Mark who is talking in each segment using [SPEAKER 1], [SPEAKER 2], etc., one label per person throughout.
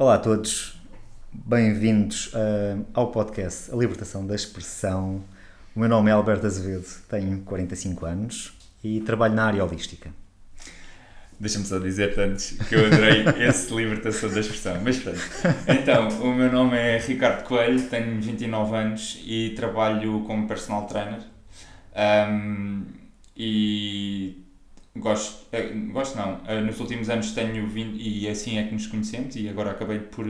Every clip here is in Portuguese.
[SPEAKER 1] Olá a todos, bem-vindos uh, ao podcast A Libertação da Expressão. O meu nome é Alberto Azevedo, tenho 45 anos e trabalho na área holística.
[SPEAKER 2] Deixa-me só dizer antes que eu adorei esse Libertação da Expressão. Mas pronto. Então, o meu nome é Ricardo Coelho, tenho 29 anos e trabalho como personal trainer. Um, e gosto, eh, gosto não, eh, nos últimos anos tenho vindo, e assim é que nos conhecemos, e agora acabei por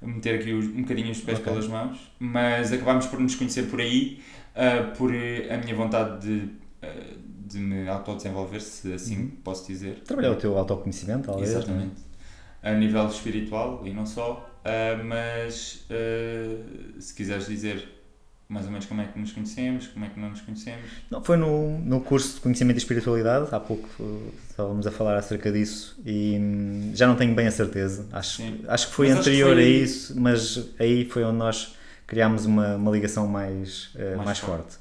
[SPEAKER 2] meter aqui um bocadinho os pés okay. pelas mãos, mas acabámos por nos conhecer por aí, uh, por a minha vontade de, de me autodesenvolver, se assim uhum. posso dizer.
[SPEAKER 1] Trabalhar o teu autoconhecimento, talvez.
[SPEAKER 2] É? Exatamente. A nível espiritual e não só, mas se quiseres dizer mais ou menos como é que nos conhecemos, como é que não nos conhecemos.
[SPEAKER 1] Não, foi no, no curso de Conhecimento e Espiritualidade, há pouco estávamos a falar acerca disso e hum, já não tenho bem a certeza. Acho, acho que foi mas anterior que foi... a isso, mas aí foi onde nós criámos uma, uma ligação mais, uh, mais, mais, forte. forte.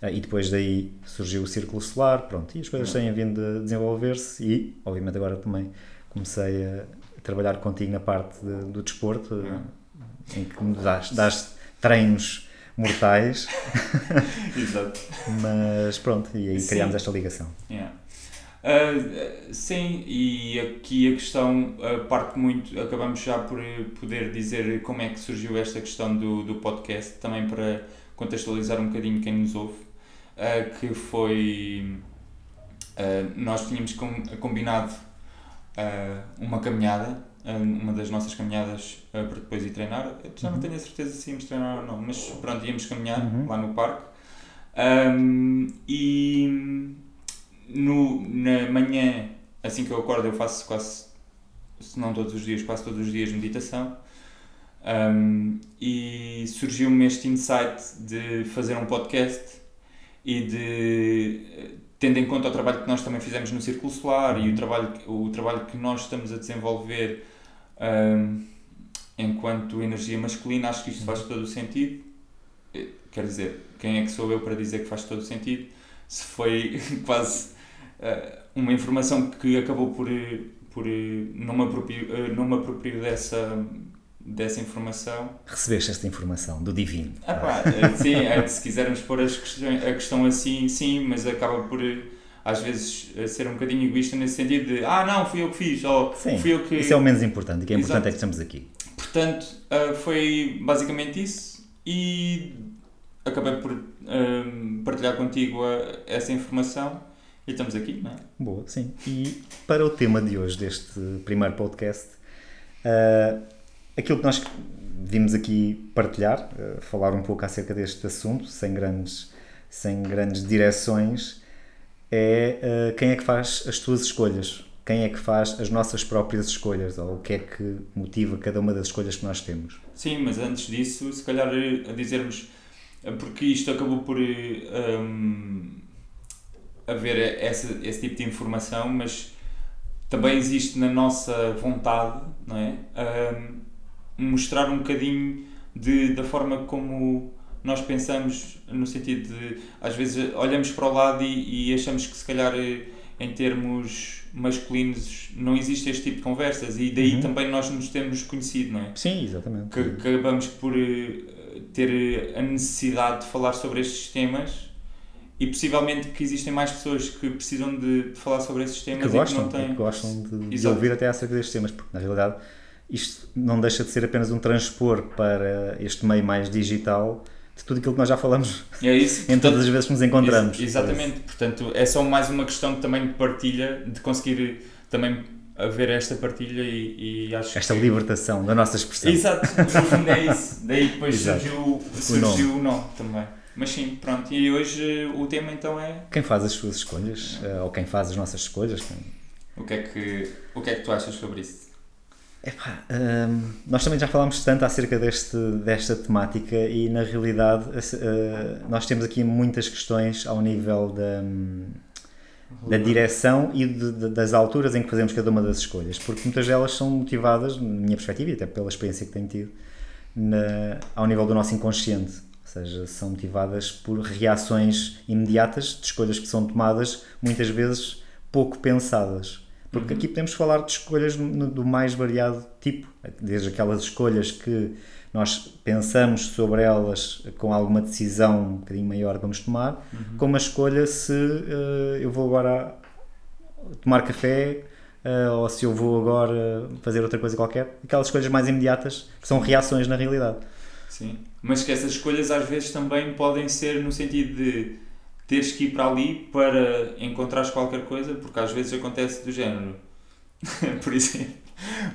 [SPEAKER 1] É. Uh, e depois daí surgiu o Círculo Solar, pronto, e as coisas é. têm vindo a desenvolver-se e, obviamente, agora também comecei a trabalhar contigo na parte de, do desporto, é. em que me dás, dás treinos mortais.
[SPEAKER 2] Exato.
[SPEAKER 1] Mas pronto, e aí criámos esta ligação.
[SPEAKER 2] Yeah. Uh, sim, e aqui a questão uh, parte muito, acabamos já por poder dizer como é que surgiu esta questão do, do podcast, também para contextualizar um bocadinho quem nos ouve, uh, que foi, uh, nós tínhamos com, combinado uma caminhada uma das nossas caminhadas uh, para depois ir treinar. Eu já uhum. não tenho a certeza se íamos treinar ou não, mas pronto, íamos caminhar uhum. lá no parque. Um, e no, na manhã, assim que eu acordo, eu faço quase, se não todos os dias, quase todos os dias meditação. Um, e surgiu-me este insight de fazer um podcast e de tendo em conta o trabalho que nós também fizemos no Círculo Solar e o trabalho, o trabalho que nós estamos a desenvolver um, enquanto energia masculina, acho que isto faz todo o sentido. Eh, quer dizer, quem é que sou eu para dizer que faz todo o sentido? Se foi quase uh, uma informação que acabou por, por não, me aproprio, não me aproprio dessa, dessa informação.
[SPEAKER 1] Recebeste esta informação do divino.
[SPEAKER 2] Ah, pá, eh, sim, é, se quisermos pôr as questões, a questão assim, sim, mas acaba por às vezes ser um bocadinho egoísta nesse sentido de ah não, fui eu que fiz, ou
[SPEAKER 1] sim,
[SPEAKER 2] fui eu que...
[SPEAKER 1] isso é o menos importante, o que é importante Exato. é que estamos aqui.
[SPEAKER 2] Portanto, uh, foi basicamente isso e acabei por uh, partilhar contigo a, essa informação e estamos aqui, não é?
[SPEAKER 1] Boa, sim. E para o tema de hoje, deste primeiro podcast, uh, aquilo que nós vimos aqui partilhar, uh, falar um pouco acerca deste assunto, sem grandes, sem grandes direções, é uh, quem é que faz as tuas escolhas, quem é que faz as nossas próprias escolhas, ou o que é que motiva cada uma das escolhas que nós temos.
[SPEAKER 2] Sim, mas antes disso, se calhar a dizermos, porque isto acabou por um, haver esse, esse tipo de informação, mas também existe na nossa vontade, não é? Um, mostrar um bocadinho de, da forma como nós pensamos, no sentido de, às vezes, olhamos para o lado e, e achamos que, se calhar, eh, em termos masculinos, não existe este tipo de conversas e daí uhum. também nós nos temos conhecido, não é?
[SPEAKER 1] Sim, exatamente.
[SPEAKER 2] Que, acabamos por eh, ter a necessidade de falar sobre estes temas e possivelmente que existem mais pessoas que precisam de, de falar sobre esses temas
[SPEAKER 1] que gostam,
[SPEAKER 2] e que não têm.
[SPEAKER 1] Que gostam de, de ouvir até acerca destes temas, porque na realidade isto não deixa de ser apenas um transpor para este meio mais digital de tudo aquilo que nós já falamos
[SPEAKER 2] é isso,
[SPEAKER 1] em todas as vezes que nos encontramos.
[SPEAKER 2] Ex exatamente, portanto é só mais uma questão também de partilha, de conseguir também haver esta partilha e, e acho
[SPEAKER 1] Esta
[SPEAKER 2] que...
[SPEAKER 1] libertação da nossa expressão.
[SPEAKER 2] Exato, é isso. Daí depois surgiu, surgiu o nome também. Mas sim, pronto, e hoje o tema então é...
[SPEAKER 1] Quem faz as suas escolhas, eh, ou quem faz as nossas escolhas. Quem...
[SPEAKER 2] O, que é que, o que é que tu achas sobre isso?
[SPEAKER 1] Epá, hum, nós também já falámos tanto acerca deste, desta temática e na realidade uh, nós temos aqui muitas questões ao nível da, da direção e de, de, das alturas em que fazemos cada uma das escolhas, porque muitas delas são motivadas, na minha perspectiva e até pela experiência que tenho tido, na, ao nível do nosso inconsciente, ou seja, são motivadas por reações imediatas de escolhas que são tomadas muitas vezes pouco pensadas Porque uhum. aqui podemos falar de escolhas do mais variado tipo, desde aquelas escolhas que nós pensamos sobre elas com alguma decisão um bocadinho maior que vamos tomar, uhum. como a escolha se uh, eu vou agora tomar café uh, ou se eu vou agora fazer outra coisa qualquer. Aquelas escolhas mais imediatas que são reações na realidade.
[SPEAKER 2] Sim, mas que essas escolhas às vezes também podem ser no sentido de teres que ir para ali para encontrares qualquer coisa, porque às vezes acontece do género. Por exemplo,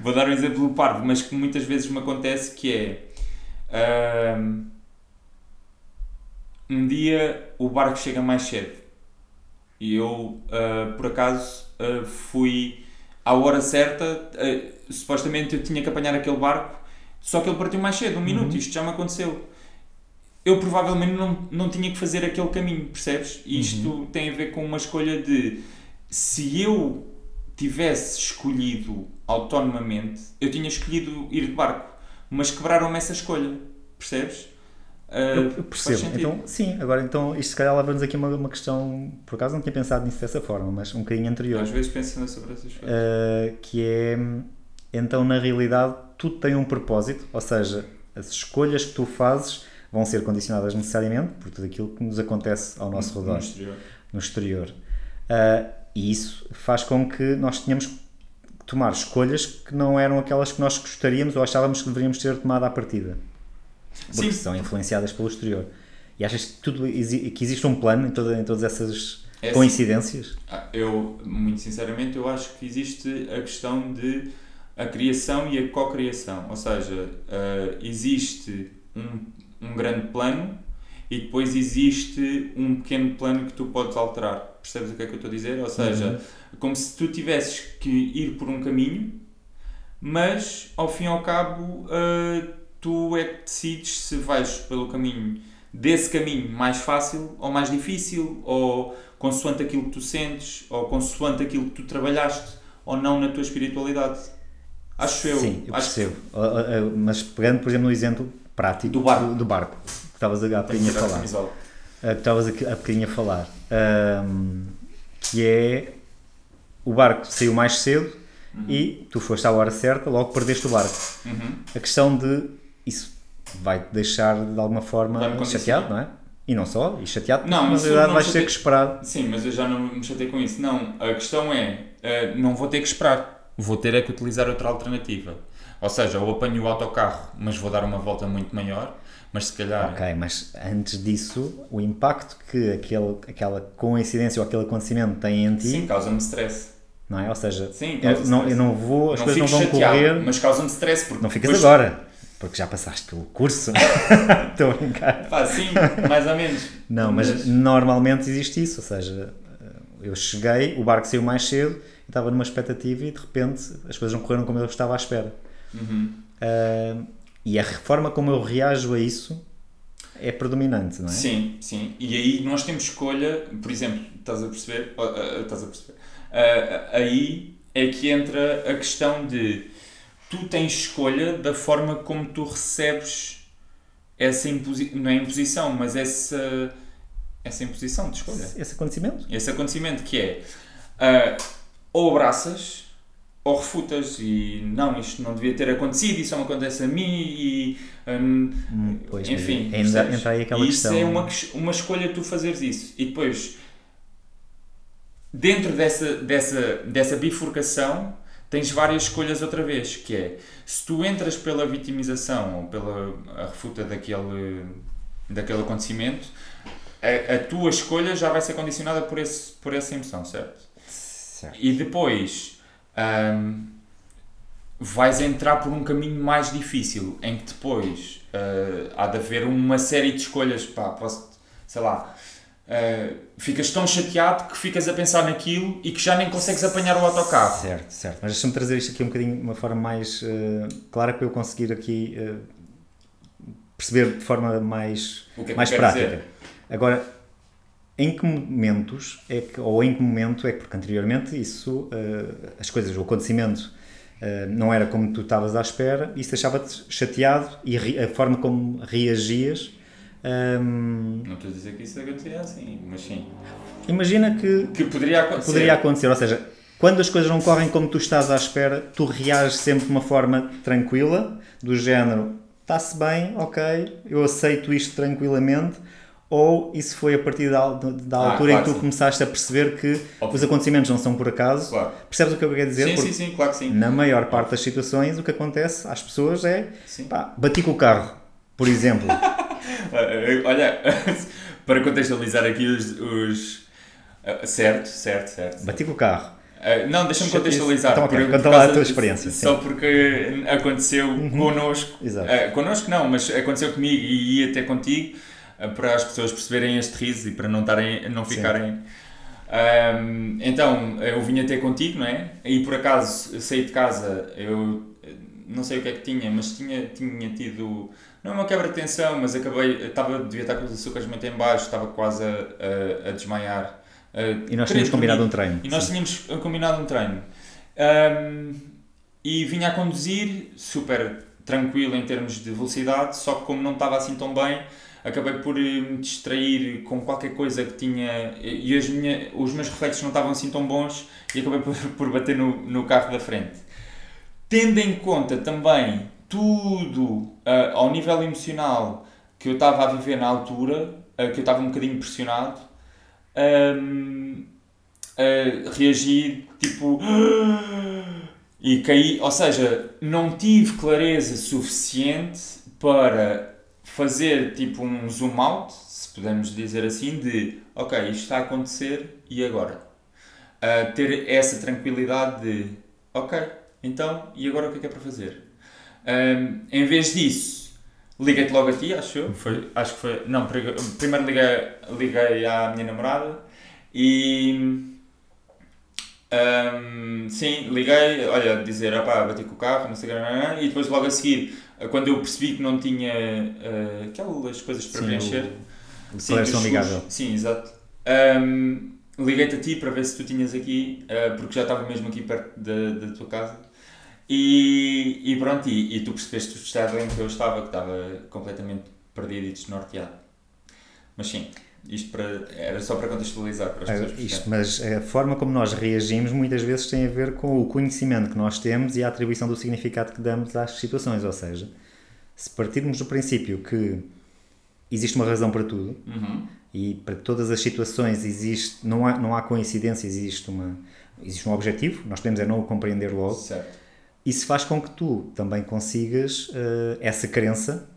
[SPEAKER 2] vou dar um exemplo parvo, mas que muitas vezes me acontece que é um, um dia o barco chega mais cedo e eu uh, por acaso uh, fui à hora certa, uh, supostamente eu tinha que apanhar aquele barco, só que ele partiu mais cedo, um minuto, uhum. isto já me aconteceu eu provavelmente não, não tinha que fazer aquele caminho, percebes? E isto uhum. tem a ver com uma escolha de se eu tivesse escolhido autonomamente, eu tinha escolhido ir de barco, mas quebraram-me essa escolha, percebes?
[SPEAKER 1] Uh, eu, percebo. Então, sim, agora então isto se calhar leva-nos aqui uma, uma questão, por acaso não tinha pensado nisso dessa forma, mas um bocadinho anterior.
[SPEAKER 2] Às vezes penso sobre essas coisas.
[SPEAKER 1] Uh, que é, então na realidade tudo tem um propósito, ou seja, as escolhas que tu fazes vão ser condicionadas necessariamente por tudo aquilo que nos acontece ao nosso redor,
[SPEAKER 2] no exterior.
[SPEAKER 1] No exterior. Uh, e isso faz com que nós tenhamos que tomar escolhas que não eram aquelas que nós gostaríamos ou achávamos que deveríamos ter tomado à partida. Porque Sim. são influenciadas pelo exterior. E achas que, tudo, que existe um plano em, toda, em todas essas é assim. coincidências?
[SPEAKER 2] Assim, eu, muito sinceramente, eu acho que existe a questão de a criação e a co-criação. Ou seja, uh, existe um, um grande plano e depois existe um pequeno plano que tu podes alterar. Percebes o que é que eu estou a dizer? Ou seja, uhum. como se tu tivesses que ir por um caminho, mas ao fim e ao cabo uh, tu é que decides se vais pelo caminho desse caminho mais fácil ou mais difícil, ou consoante aquilo que tu sentes, ou consoante aquilo que tu trabalhaste ou não na tua espiritualidade. Acho eu.
[SPEAKER 1] Sim, eu percebo. Que... Mas pegando, por exemplo, no exemplo prático
[SPEAKER 2] do barco, do,
[SPEAKER 1] barco que estavas a bocadinho a falar. Que estavas a, bocadinho a falar. Um, que é o barco saiu mais cedo uhum. e tu foste à hora certa, logo perdeste o barco.
[SPEAKER 2] Uhum.
[SPEAKER 1] A questão de isso vai-te deixar de alguma forma chateado, não é? E não só, e chateado,
[SPEAKER 2] não,
[SPEAKER 1] na realidade vais ter que esperar.
[SPEAKER 2] Sim, mas eu já não me chatei com isso. Não, a questão é, uh, não vou ter que esperar, vou ter é que utilizar outra alternativa. Ou seja, eu apanho o autocarro, mas vou dar uma volta muito maior, mas se calhar.
[SPEAKER 1] Ok, mas antes disso, o impacto que aquele, aquela coincidência ou aquele acontecimento tem em ti.
[SPEAKER 2] Sim, causa-me stress.
[SPEAKER 1] Não é? Ou seja,
[SPEAKER 2] Sim,
[SPEAKER 1] eu, não, eu não vou, as não coisas não vão chateado, correr.
[SPEAKER 2] Mas causa-me stress.
[SPEAKER 1] Porque não ficas depois... agora, porque já passaste pelo curso. Estou a brincar.
[SPEAKER 2] Pá, sim, mais ou menos.
[SPEAKER 1] Não, mas, mas normalmente existe isso. Ou seja, eu cheguei, o barco saiu mais cedo, estava numa expectativa e de repente as coisas não correram como eu estava à espera.
[SPEAKER 2] Uhum.
[SPEAKER 1] Uh, e a forma como eu reajo a isso é predominante, não é?
[SPEAKER 2] Sim, sim. E aí nós temos escolha, por exemplo, estás a perceber? Uh, estás a perceber? Uh, aí é que entra a questão de tu tens escolha da forma como tu recebes essa imposição, não é imposição, mas essa, essa imposição de escolha.
[SPEAKER 1] Esse acontecimento?
[SPEAKER 2] Esse acontecimento que é uh, ou abraças ou refutas e não, isto não devia ter acontecido, isso não acontece a mim e um, hum, pois, enfim,
[SPEAKER 1] ainda entra aí aquela
[SPEAKER 2] e isso
[SPEAKER 1] questão.
[SPEAKER 2] é uma, uma escolha tu fazeres isso e depois dentro dessa, dessa, dessa bifurcação tens várias escolhas outra vez, que é se tu entras pela vitimização ou pela a refuta daquele, daquele acontecimento, a, a tua escolha já vai ser condicionada por, esse, por essa emoção, certo?
[SPEAKER 1] certo.
[SPEAKER 2] E depois um, vais entrar por um caminho mais difícil, em que depois uh, há de haver uma série de escolhas, pá, posso, sei lá, uh, ficas tão chateado que ficas a pensar naquilo e que já nem consegues apanhar o autocarro.
[SPEAKER 1] Certo, certo. Mas deixa-me trazer isto aqui um bocadinho de uma forma mais uh, clara para eu conseguir aqui perceber de forma mais,
[SPEAKER 2] é
[SPEAKER 1] mais prática. Dizer? Agora, em que momentos é que, ou em que momento é que, porque anteriormente isso, uh, as coisas, o acontecimento uh, não era como tu estavas à espera, isso deixava-te chateado e a forma como reagias. Um,
[SPEAKER 2] ehm, não estou a dizer que isso acontecia assim, mas sim.
[SPEAKER 1] Imagina que,
[SPEAKER 2] que poderia acontecer.
[SPEAKER 1] poderia acontecer, ou seja, quando as coisas não correm como tu estás à espera, tu reages sempre de uma forma tranquila, do género, está-se bem, ok, eu aceito isto tranquilamente, ou isso foi a partir da, da
[SPEAKER 2] Ah,
[SPEAKER 1] altura
[SPEAKER 2] claro
[SPEAKER 1] em que tu
[SPEAKER 2] sim.
[SPEAKER 1] começaste a perceber que
[SPEAKER 2] Óbvio.
[SPEAKER 1] os acontecimentos não são por acaso?
[SPEAKER 2] Claro.
[SPEAKER 1] Percebes o que eu quero dizer?
[SPEAKER 2] Sim,
[SPEAKER 1] Porque
[SPEAKER 2] sim, sim, claro que sim.
[SPEAKER 1] na maior parte das situações o que acontece às pessoas é pá, bati com o carro, por exemplo.
[SPEAKER 2] Olha, para contextualizar aqui os. os- eh, certo, certo, certo.
[SPEAKER 1] bati com o carro.
[SPEAKER 2] Eh, não, deixa-me contextualizar.
[SPEAKER 1] Então, ok,
[SPEAKER 2] por-
[SPEAKER 1] conta
[SPEAKER 2] por
[SPEAKER 1] lá a tua experiência,
[SPEAKER 2] Só porque aconteceu connosco.
[SPEAKER 1] Exato.
[SPEAKER 2] Eh, connosco não, mas aconteceu comigo e ia até contigo para as pessoas perceberem este riso e para não, tarem, não ficarem. Ahm, então, eu vim até contigo, não é? E por acaso saí de casa, eu eh, não sei o que é que tinha, mas tinha, tinha tido. Não é uma quebra de tensão, mas acabei. Estava, devia estar com os açúcares muito em baixo, estava quase a, a, a desmaiar. Eh,
[SPEAKER 1] E nós tínhamos combinado um treino.
[SPEAKER 2] E nós
[SPEAKER 1] Sim.
[SPEAKER 2] tínhamos combinado um treino. Ahm, e vinha a conduzir, super tranquilo em termos de velocidade, só que como não estava assim tão bem, acabei por eh, me distrair com qualquer coisa que tinha. E as minha, os meus reflexos não estavam assim tão bons e acabei por, por bater no, no carro da frente. Tendo em conta também tudo ah, ao nível emocional que eu estava a viver na altura, ah, que eu estava um bocadinho pressionado, ahm, ah, reagi tipo. E caí, ou seja, não tive clareza suficiente para fazer tipo um zoom out, se podemos dizer assim, de ok, isto está a acontecer e agora? Ah, ter essa tranquilidade de ok, então e agora o que é que é para fazer? Ahm, em vez disso, liguei-te logo a ti, acho eu. Foi, acho que foi. Não, pri- primeiro liguei, liguei à minha namorada e. ahm, sim, liguei, olha, dizer, opá, bati com o carro, não sei o que, não, não, não", e depois logo a seguir, quando eu percebi que não tinha ah, aquelas coisas para
[SPEAKER 1] Sim,
[SPEAKER 2] preencher,
[SPEAKER 1] o-
[SPEAKER 2] Sim,
[SPEAKER 1] declaração amigável.
[SPEAKER 2] Sim, exato. Ahm, Liguei-te a ti para ver se tu tinhas aqui, ah, porque já estava mesmo aqui perto da, da tua casa. E, e pronto, e, e tu percebeste o estado em que eu estava, que estava completamente perdido e desnorteado. Mas sim, isto para, era só para contextualizar para as
[SPEAKER 1] Ah,
[SPEAKER 2] pessoas
[SPEAKER 1] Isto,
[SPEAKER 2] perceberem.
[SPEAKER 1] mas a forma como nós reagimos muitas vezes tem a ver com o conhecimento que nós temos e a atribuição do significado que damos às situações. Ou seja, se partirmos do princípio que existe uma razão para tudo
[SPEAKER 2] Uhum.
[SPEAKER 1] e para todas as situações existe, não há, não há coincidência, existe, uma, existe um objetivo, nós podemos é não o compreender logo,
[SPEAKER 2] Certo.
[SPEAKER 1] isso faz com que tu também consigas eh, essa crença,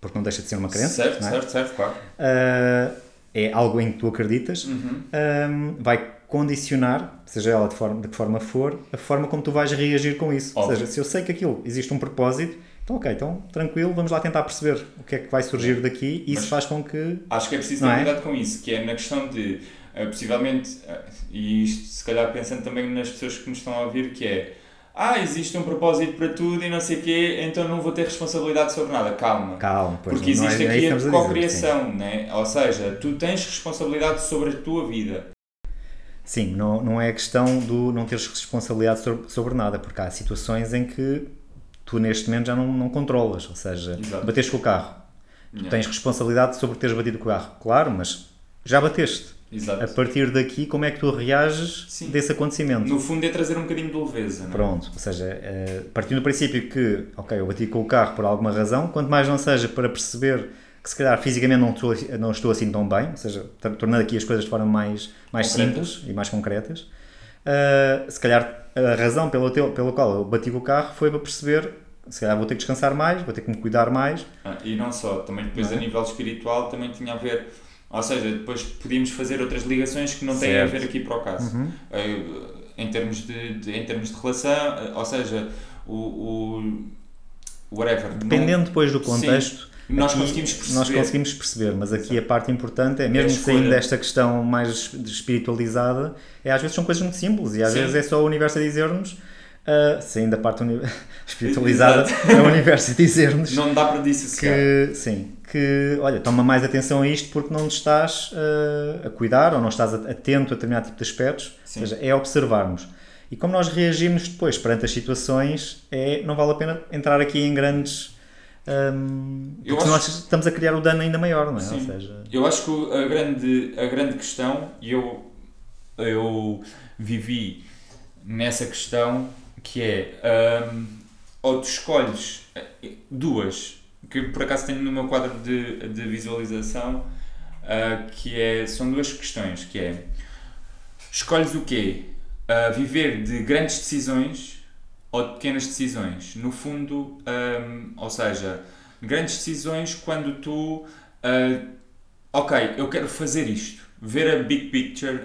[SPEAKER 1] porque não deixa de ser uma crença,
[SPEAKER 2] certo,
[SPEAKER 1] é?
[SPEAKER 2] certo, certo, claro.
[SPEAKER 1] Ah, é algo em que tu acreditas,
[SPEAKER 2] Uhum.
[SPEAKER 1] um, vai condicionar, seja ela de, forma, de que forma for, a forma como tu vais reagir com isso. Ou
[SPEAKER 2] Óbvio.
[SPEAKER 1] seja, se eu sei que aquilo existe um propósito, então ok, então tranquilo, vamos lá tentar perceber o que é que vai surgir daqui e isso faz com que.
[SPEAKER 2] Acho que é preciso ter
[SPEAKER 1] é?
[SPEAKER 2] cuidado com isso, que é na questão de, eh, possivelmente, eh, e isto se calhar pensando também nas pessoas que nos estão a ouvir, que é ah, existe um propósito para tudo e não sei o quê, então não vou ter responsabilidade sobre nada. Calma.
[SPEAKER 1] Calma, pois
[SPEAKER 2] Porque
[SPEAKER 1] não é-
[SPEAKER 2] existe
[SPEAKER 1] não é
[SPEAKER 2] aqui
[SPEAKER 1] que
[SPEAKER 2] a cocriação, né? ou seja, tu tens responsabilidade sobre a tua vida.
[SPEAKER 1] Sim, não, não é questão do não teres responsabilidade sobre, sobre nada, porque há situações em que tu neste momento já não, não controlas, ou seja,
[SPEAKER 2] Exato.
[SPEAKER 1] bateste com o carro,
[SPEAKER 2] Yeah.
[SPEAKER 1] tens responsabilidade sobre teres batido com o carro, claro, mas já bateste.
[SPEAKER 2] Exato.
[SPEAKER 1] A partir daqui, como é que tu reages
[SPEAKER 2] Sim.
[SPEAKER 1] desse acontecimento?
[SPEAKER 2] No fundo é trazer um bocadinho de leveza. não é?
[SPEAKER 1] Pronto, ou seja, eh, partindo do princípio que, ok, eu bati com o carro por alguma razão, quanto mais não seja para perceber que se calhar fisicamente não estou, não estou assim tão bem, ou seja, tor- tornando aqui as coisas de forma mais, mais
[SPEAKER 2] Concretas.
[SPEAKER 1] simples e mais concretas, eh, se calhar a razão pela, teu, pela qual eu bati com o carro foi para perceber, se calhar vou ter que descansar mais, vou ter que me cuidar mais,
[SPEAKER 2] Ah, E não só, também depois
[SPEAKER 1] Não é?
[SPEAKER 2] a nível espiritual também tinha a ver, ou seja, depois podíamos fazer outras ligações que não têm a
[SPEAKER 1] Certo.
[SPEAKER 2] ver aqui para o caso.
[SPEAKER 1] Uhum.
[SPEAKER 2] Eh, em, termos de, de- em termos de relação, eh, ou seja, o, o whatever.
[SPEAKER 1] dependendo depois do
[SPEAKER 2] Sim.
[SPEAKER 1] contexto,
[SPEAKER 2] Não, nós conseguimos perceber.
[SPEAKER 1] Nós conseguimos perceber, mas aqui a parte importante é, mesmo
[SPEAKER 2] a escolha.
[SPEAKER 1] saindo desta questão mais espiritualizada, é às vezes são coisas muito simples e às
[SPEAKER 2] Sim.
[SPEAKER 1] vezes é só o universo a dizer-nos, ah, saindo da parte espiritualizada, é o universo dizer-nos
[SPEAKER 2] Não dá para dissociar.
[SPEAKER 1] que, sim, que, olha, toma mais atenção a isto porque não estás ah, a cuidar ou não estás atento a determinado tipo de aspectos,
[SPEAKER 2] Sim.
[SPEAKER 1] ou seja, é observarmos. E como nós reagimos depois perante as situações, é, não vale a pena entrar aqui em grandes. hum,
[SPEAKER 2] Eu
[SPEAKER 1] porque
[SPEAKER 2] acho-
[SPEAKER 1] nós estamos a criar o dano ainda maior, não é?
[SPEAKER 2] Sim.
[SPEAKER 1] Ou seja,
[SPEAKER 2] Eu acho que a grande, a grande questão, e eu, eu vivi nessa questão que é um, ou tu escolhes eh, duas que por acaso tenho no meu quadro de, de visualização uh, que é, são duas questões que é escolhes o quê? Uh, viver de grandes decisões ou de pequenas decisões no fundo um, ou seja grandes decisões quando tu uh, ok, eu quero fazer isto ver a big picture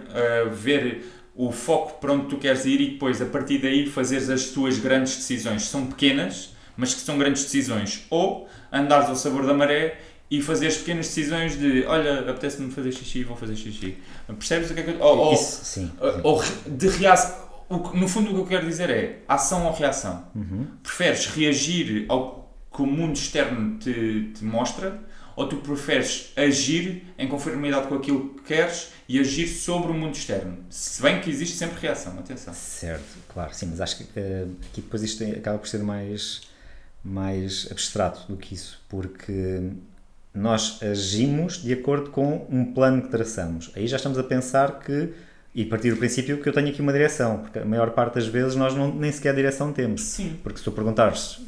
[SPEAKER 2] ver o foco para onde tu queres ir e depois a partir daí fazeres as tuas grandes decisões são pequenas mas que são grandes decisões ou andares ao sabor da maré e fazer as pequenas decisões de olha, apetece-me fazer xixi, vou fazer xixi. Percebes o que é que eu. Ou,
[SPEAKER 1] Isso, sim, sim.
[SPEAKER 2] ou de reação. No fundo, o que eu quero dizer é ação ou reação.
[SPEAKER 1] Uhum.
[SPEAKER 2] Preferes reagir ao que o mundo externo te, te mostra ou tu preferes agir em conformidade com aquilo que queres e agir sobre o mundo externo? Se bem que existe sempre reação, atenção.
[SPEAKER 1] Certo, claro, sim, mas acho que uh, aqui depois isto acaba por ser mais, mais abstrato do que isso, porque nós agimos de acordo com um plano que traçamos. Aí já estamos a pensar que, e partir do princípio que eu tenho aqui uma direção, porque a maior parte das vezes nós não, nem sequer direção temos.
[SPEAKER 2] Sim.
[SPEAKER 1] Porque se tu perguntares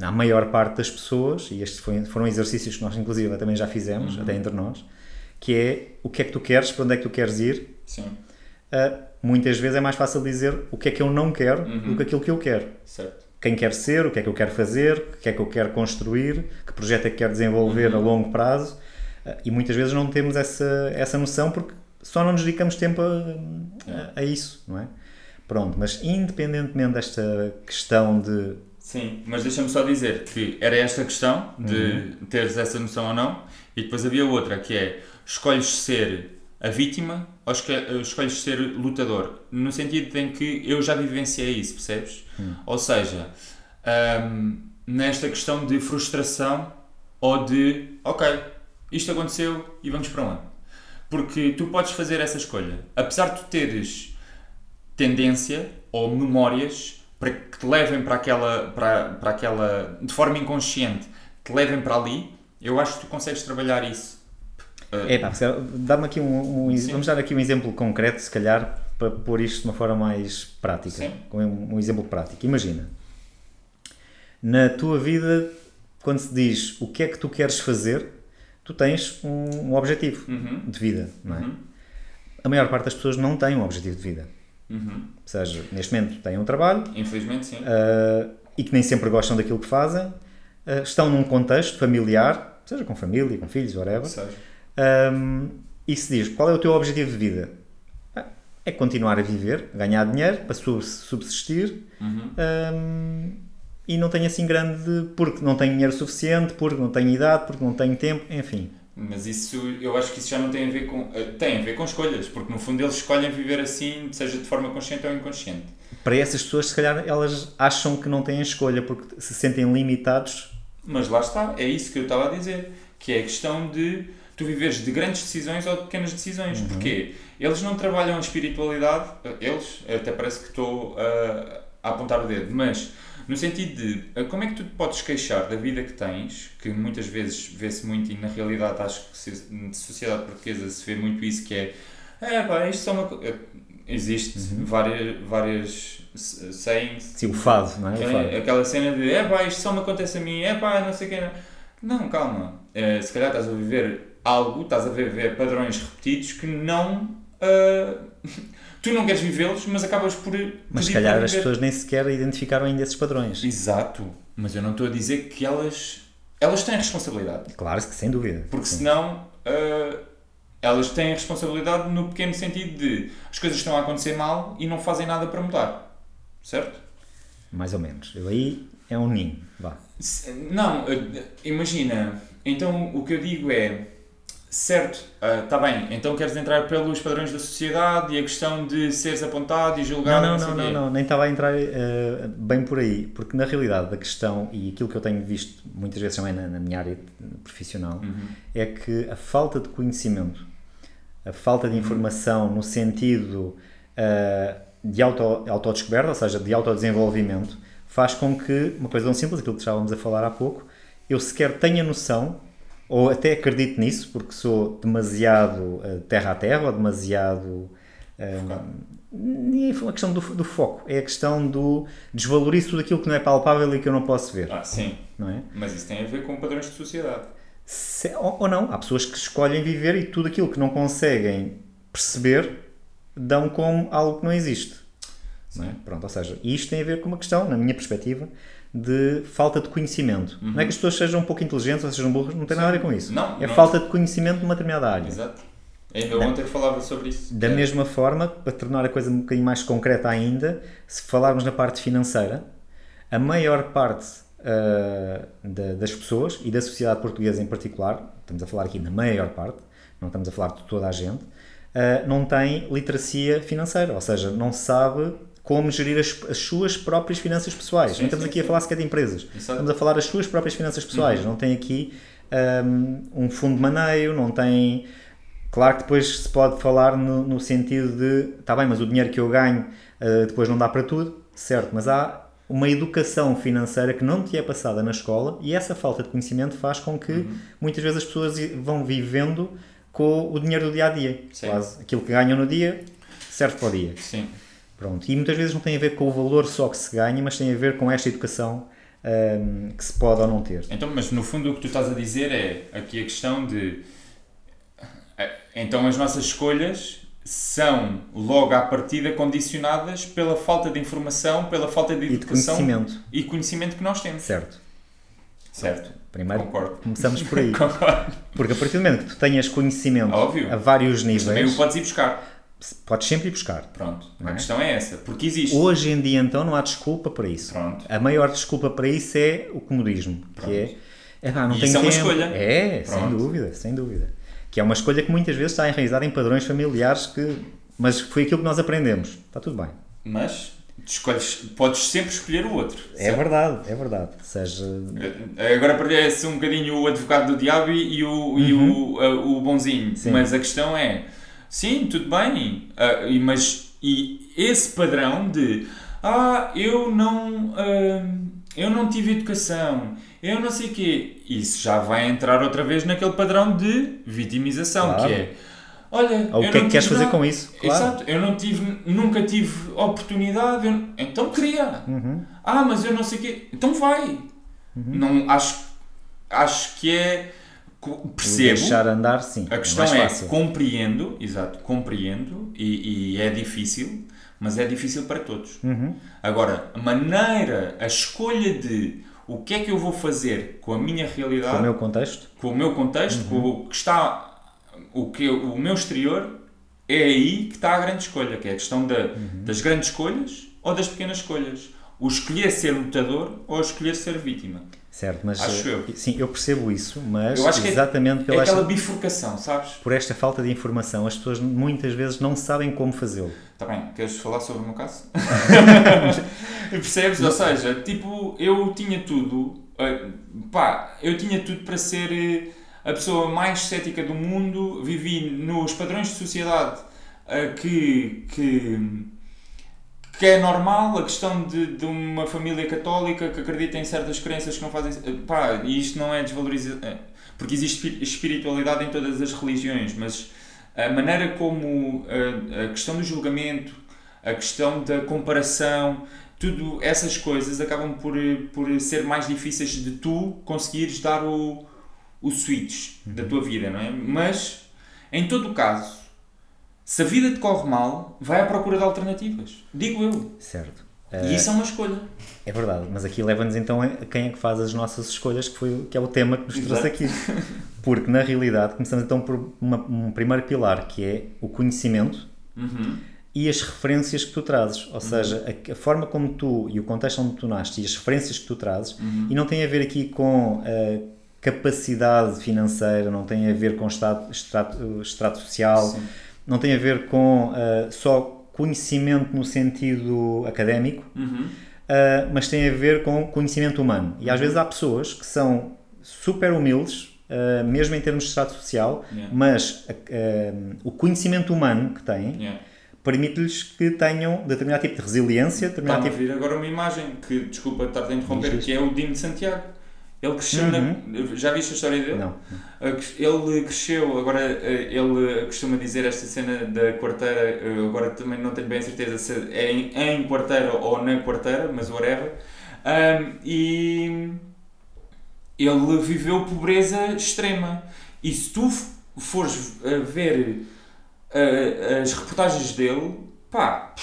[SPEAKER 1] à maior parte das pessoas, e estes foram exercícios que nós inclusive também já fizemos, uhum. até entre nós, que é o que é que tu queres, para onde é que tu queres ir. Uh, muitas vezes é mais fácil dizer o que é que eu não quero uhum. do que aquilo que eu quero.
[SPEAKER 2] Certo
[SPEAKER 1] quem quer ser, o que é que eu quero fazer, o que é que eu quero construir, que projeto é que quero desenvolver uhum. a longo prazo. Eh, e muitas vezes não temos essa, essa noção porque só não nos dedicamos tempo a, a, a isso, não é? Pronto, mas independentemente desta questão de.
[SPEAKER 2] Sim, mas deixa-me só dizer que era esta questão de uhum. teres essa noção ou não, e depois havia outra que é escolhes ser a vítima ou escolhes ser lutador? No sentido em que eu já vivenciei isso, percebes?
[SPEAKER 1] Hum.
[SPEAKER 2] Ou seja, um, nesta questão de frustração ou de ok, isto aconteceu e vamos para onde? Porque tu podes fazer essa escolha. Apesar de tu teres tendência ou memórias para que te levem para aquela, para, para aquela de forma inconsciente, te levem para ali, eu acho que tu consegues trabalhar isso
[SPEAKER 1] é pá, dá-me aqui um, um vamos dar aqui um exemplo concreto, se calhar, para pôr isto de uma forma mais prática.
[SPEAKER 2] Sim.
[SPEAKER 1] Um, um exemplo prático. Imagina, na tua vida, quando se diz o que é que tu queres fazer, tu tens um, um objetivo
[SPEAKER 2] uhum.
[SPEAKER 1] de vida, não é?
[SPEAKER 2] Uhum.
[SPEAKER 1] A maior parte das pessoas não tem um objetivo de vida.
[SPEAKER 2] Uhum.
[SPEAKER 1] Ou seja, neste momento têm um trabalho.
[SPEAKER 2] Infelizmente, sim.
[SPEAKER 1] Uh, e que nem sempre gostam daquilo que fazem. Uh, estão num contexto familiar, seja com família, com filhos, whatever. Um, e se diz qual é o teu objetivo de vida? Ah, é continuar a viver, ganhar dinheiro para subsistir
[SPEAKER 2] uhum.
[SPEAKER 1] um, e não tenho assim grande. porque não tenho dinheiro suficiente, porque não tenho idade, porque não tenho tempo, enfim.
[SPEAKER 2] Mas isso, eu acho que isso já não tem a ver com. Eh, tem a ver com escolhas, porque no fundo eles escolhem viver assim, seja de forma consciente ou inconsciente.
[SPEAKER 1] Para essas pessoas, se calhar, elas acham que não têm escolha porque se sentem limitados.
[SPEAKER 2] Mas lá está, é isso que eu estava a dizer, que é a questão de tu viveres de grandes decisões ou de pequenas decisões. Uhum. Porquê? Eles não trabalham a espiritualidade, eles, até parece que estou a, a apontar o dedo, mas no sentido de como é que tu te podes queixar da vida que tens, que muitas vezes vê-se muito, e na realidade acho que na sociedade portuguesa se vê muito isso, que é é pá, isto é uma eh, existe uhum. várias, várias sayings.
[SPEAKER 1] Sim, o fado, não é?
[SPEAKER 2] é
[SPEAKER 1] fado.
[SPEAKER 2] Aquela cena de é pá, isto só me acontece a mim, é pá, não sei o que. Não, calma. É, se calhar estás a viver algo, estás a ver, padrões repetidos que não. Uh, tu não queres vivê-los, mas acabas por.
[SPEAKER 1] Mas se calhar as pessoas nem sequer identificaram ainda esses padrões.
[SPEAKER 2] Exato, mas eu não estou a dizer que elas. Elas têm responsabilidade.
[SPEAKER 1] Claro que sem dúvida.
[SPEAKER 2] Porque
[SPEAKER 1] Sim.
[SPEAKER 2] senão. Uh, elas têm responsabilidade no pequeno sentido de as coisas estão a acontecer mal e não fazem nada para mudar. Certo?
[SPEAKER 1] Mais ou menos. Eu aí é um ninho. Vá.
[SPEAKER 2] Não, uh, imagina. Então o que eu digo é Certo, está ah, uh, bem. Então queres entrar pelos padrões da sociedade e a questão de seres apontado e julgado?
[SPEAKER 1] Não, não, não, não, não, nem estava a entrar uh, bem por aí, porque na realidade a questão, e aquilo que eu tenho visto muitas vezes também na, na minha área profissional,
[SPEAKER 2] uhum.
[SPEAKER 1] é que a falta de conhecimento, a falta de uhum. informação no sentido uh, de auto, autodescoberta, ou seja, de autodesenvolvimento, faz com que, uma coisa tão simples, aquilo que estávamos a falar há pouco, eu sequer tenha noção ou até acredito nisso porque sou demasiado uh, terra a terra ou demasiado nem é a questão do, do, foco, é a questão do desvalorizo tudo aquilo que não é palpável e que eu não posso ver.
[SPEAKER 2] Ah, sim.
[SPEAKER 1] Não é?
[SPEAKER 2] Mas isso tem a ver com padrões de sociedade.
[SPEAKER 1] Se, ou, ou, não, há pessoas que escolhem viver e tudo aquilo que não conseguem perceber dão como algo que não existe. Não é? Pronto, ou seja, isto tem a ver com uma questão, na minha perspectiva, de falta de conhecimento. Uhum. Não é que as pessoas sejam um pouco inteligentes ou sejam burras, não tem Sim. nada a ver com isso.
[SPEAKER 2] Não,
[SPEAKER 1] é
[SPEAKER 2] não.
[SPEAKER 1] falta de conhecimento de uma determinada área.
[SPEAKER 2] Exato. Ainda ontem falava sobre isso.
[SPEAKER 1] Da é. mesma forma, para tornar a coisa um bocadinho mais concreta ainda, se falarmos na parte financeira, a maior parte uh, da, das pessoas e da sociedade portuguesa em particular, estamos a falar aqui na maior parte, não estamos a falar de toda a gente, uh, não tem literacia financeira, ou seja, não sabe como gerir as, as suas próprias finanças pessoais. Sim, não estamos sim, aqui sim. a falar sequer de empresas, Exato. estamos a falar das suas próprias finanças pessoais. Uhum. Não tem aqui um, um fundo de maneio, não tem Claro que depois se pode falar no, no sentido de, está bem, mas o dinheiro que eu ganho uh, depois não dá para tudo, certo, mas há uma educação financeira que não te é passada na escola e essa falta de conhecimento faz com que uhum. muitas vezes as pessoas vão vivendo com o dinheiro do dia a dia. Sim. Quase aquilo que ganham no dia serve para o dia.
[SPEAKER 2] Sim.
[SPEAKER 1] Pronto. E muitas vezes não tem a ver com o valor só que se ganha, mas tem a ver com esta educação um, que se pode ou não ter.
[SPEAKER 2] Então, mas no fundo o que tu estás a dizer é aqui a questão de então as nossas escolhas são logo à partida condicionadas pela falta de informação, pela falta de educação
[SPEAKER 1] e, conhecimento.
[SPEAKER 2] e conhecimento que nós temos.
[SPEAKER 1] Certo.
[SPEAKER 2] Certo.
[SPEAKER 1] Primeiro
[SPEAKER 2] Concordo.
[SPEAKER 1] começamos por aí.
[SPEAKER 2] Concordo.
[SPEAKER 1] Porque a partir do momento que tu tenhas conhecimento
[SPEAKER 2] Óbvio.
[SPEAKER 1] a vários níveis. Mas
[SPEAKER 2] também o podes ir buscar.
[SPEAKER 1] Podes sempre ir buscar.
[SPEAKER 2] Pronto. A é? questão é essa. Porque existe.
[SPEAKER 1] Hoje em dia, então, não há desculpa para isso.
[SPEAKER 2] Pronto.
[SPEAKER 1] A maior desculpa para isso é o comodismo. Pronto. Que é. É, pá, não
[SPEAKER 2] e
[SPEAKER 1] tenho
[SPEAKER 2] isso
[SPEAKER 1] tempo.
[SPEAKER 2] é uma escolha.
[SPEAKER 1] É, Pronto. sem dúvida, sem dúvida que é uma escolha que muitas vezes está enraizada em padrões familiares que mas foi aquilo que nós aprendemos está tudo bem
[SPEAKER 2] mas escolhes podes sempre escolher o outro
[SPEAKER 1] é certo? verdade é verdade seja
[SPEAKER 2] eh, agora parece um bocadinho o advogado do diabo e o, uhum. e o, uh, o bonzinho sim. mas a questão é sim tudo bem uh, mas e esse padrão de ah eu não uh, eu não tive educação eu não sei o quê. Isso já vai entrar outra vez naquele padrão de vitimização, claro. que é olha,
[SPEAKER 1] Ou o que é que queres fazer com isso?
[SPEAKER 2] Claro. Exato, eu não tive, nunca tive oportunidade, eu... então cria.
[SPEAKER 1] Uhum.
[SPEAKER 2] Ah, mas eu não sei o quê, então vai. Uhum. Não, acho, acho que é percebo.
[SPEAKER 1] deixar andar, sim.
[SPEAKER 2] A questão é, é compreendo, exato, compreendo e, e, é difícil, mas é difícil para todos.
[SPEAKER 1] Uhum.
[SPEAKER 2] Agora, a maneira, a escolha de o que é que eu vou fazer com a minha realidade,
[SPEAKER 1] com o meu contexto,
[SPEAKER 2] com o meu contexto, uhum. com o que está, o que o meu exterior, é aí que está a grande escolha, que é a questão da, uhum. das grandes escolhas ou das pequenas escolhas. O escolher ser lutador ou escolher ser vítima.
[SPEAKER 1] Certo, mas
[SPEAKER 2] Acho eu.
[SPEAKER 1] sim, eu percebo isso, mas
[SPEAKER 2] eu acho
[SPEAKER 1] que é exatamente
[SPEAKER 2] é, pela é aquela bifurcação, sabes?
[SPEAKER 1] Por esta falta de informação, as pessoas muitas vezes não sabem como fazê-lo.
[SPEAKER 2] Está bem, queres falar sobre o meu caso? Percebes? Ou seja, tipo, eu tinha tudo, uh, pá, eu tinha tudo para ser eh, a pessoa mais cética do mundo, vivi nos padrões de sociedade que, que que é normal a questão de, de uma família católica que acredita em certas crenças que não fazem. Pá, e isto não é desvalorizar. É, porque existe espiritualidade em todas as religiões, mas a maneira como a, a questão do julgamento, a questão da comparação, tudo essas coisas acabam por, por ser mais difíceis de tu conseguires dar o, o switch da tua vida, não é? Mas, em todo o caso, se a vida te corre mal, vai à procura de alternativas. Digo eu.
[SPEAKER 1] Certo.
[SPEAKER 2] E isso é uma escolha.
[SPEAKER 1] É verdade, mas aqui leva-nos então a quem é que faz as nossas escolhas, que, foi, que é o tema que nos trouxe aqui. Porque, na realidade, começamos então por uma, um primeiro pilar, que é o conhecimento
[SPEAKER 2] uhum.
[SPEAKER 1] e as referências que tu trazes. Ou uhum. seja, a, a, forma como tu e o contexto onde tu nasces e as referências que tu trazes,
[SPEAKER 2] uhum.
[SPEAKER 1] e não tem a ver aqui com a capacidade financeira, não tem a ver com estado, extrato, extrato social. Sim não tem a ver com uh, só conhecimento no sentido académico,
[SPEAKER 2] uhum.
[SPEAKER 1] uh, mas tem a ver com conhecimento humano. E às uhum. vezes há pessoas que são super humildes, uh, mesmo em termos de estado social,
[SPEAKER 2] yeah.
[SPEAKER 1] mas o conhecimento humano que têm.
[SPEAKER 2] Yeah.
[SPEAKER 1] Permite-lhes que tenham determinado tipo de resiliência.
[SPEAKER 2] Determinado
[SPEAKER 1] tipo...
[SPEAKER 2] a vir agora uma imagem que, desculpa estar a interromper, que é o Dino de Santiago Ele cresceu uhum. na. Já viste a história dele?
[SPEAKER 1] Não.
[SPEAKER 2] Ele cresceu, agora ele costuma dizer esta cena da quarteira, agora também não tenho bem a certeza se é em, em quarteira ou na quarteira, mas whatever. Um, e ele viveu pobreza extrema. E se tu fores ver uh, as reportagens dele, pá,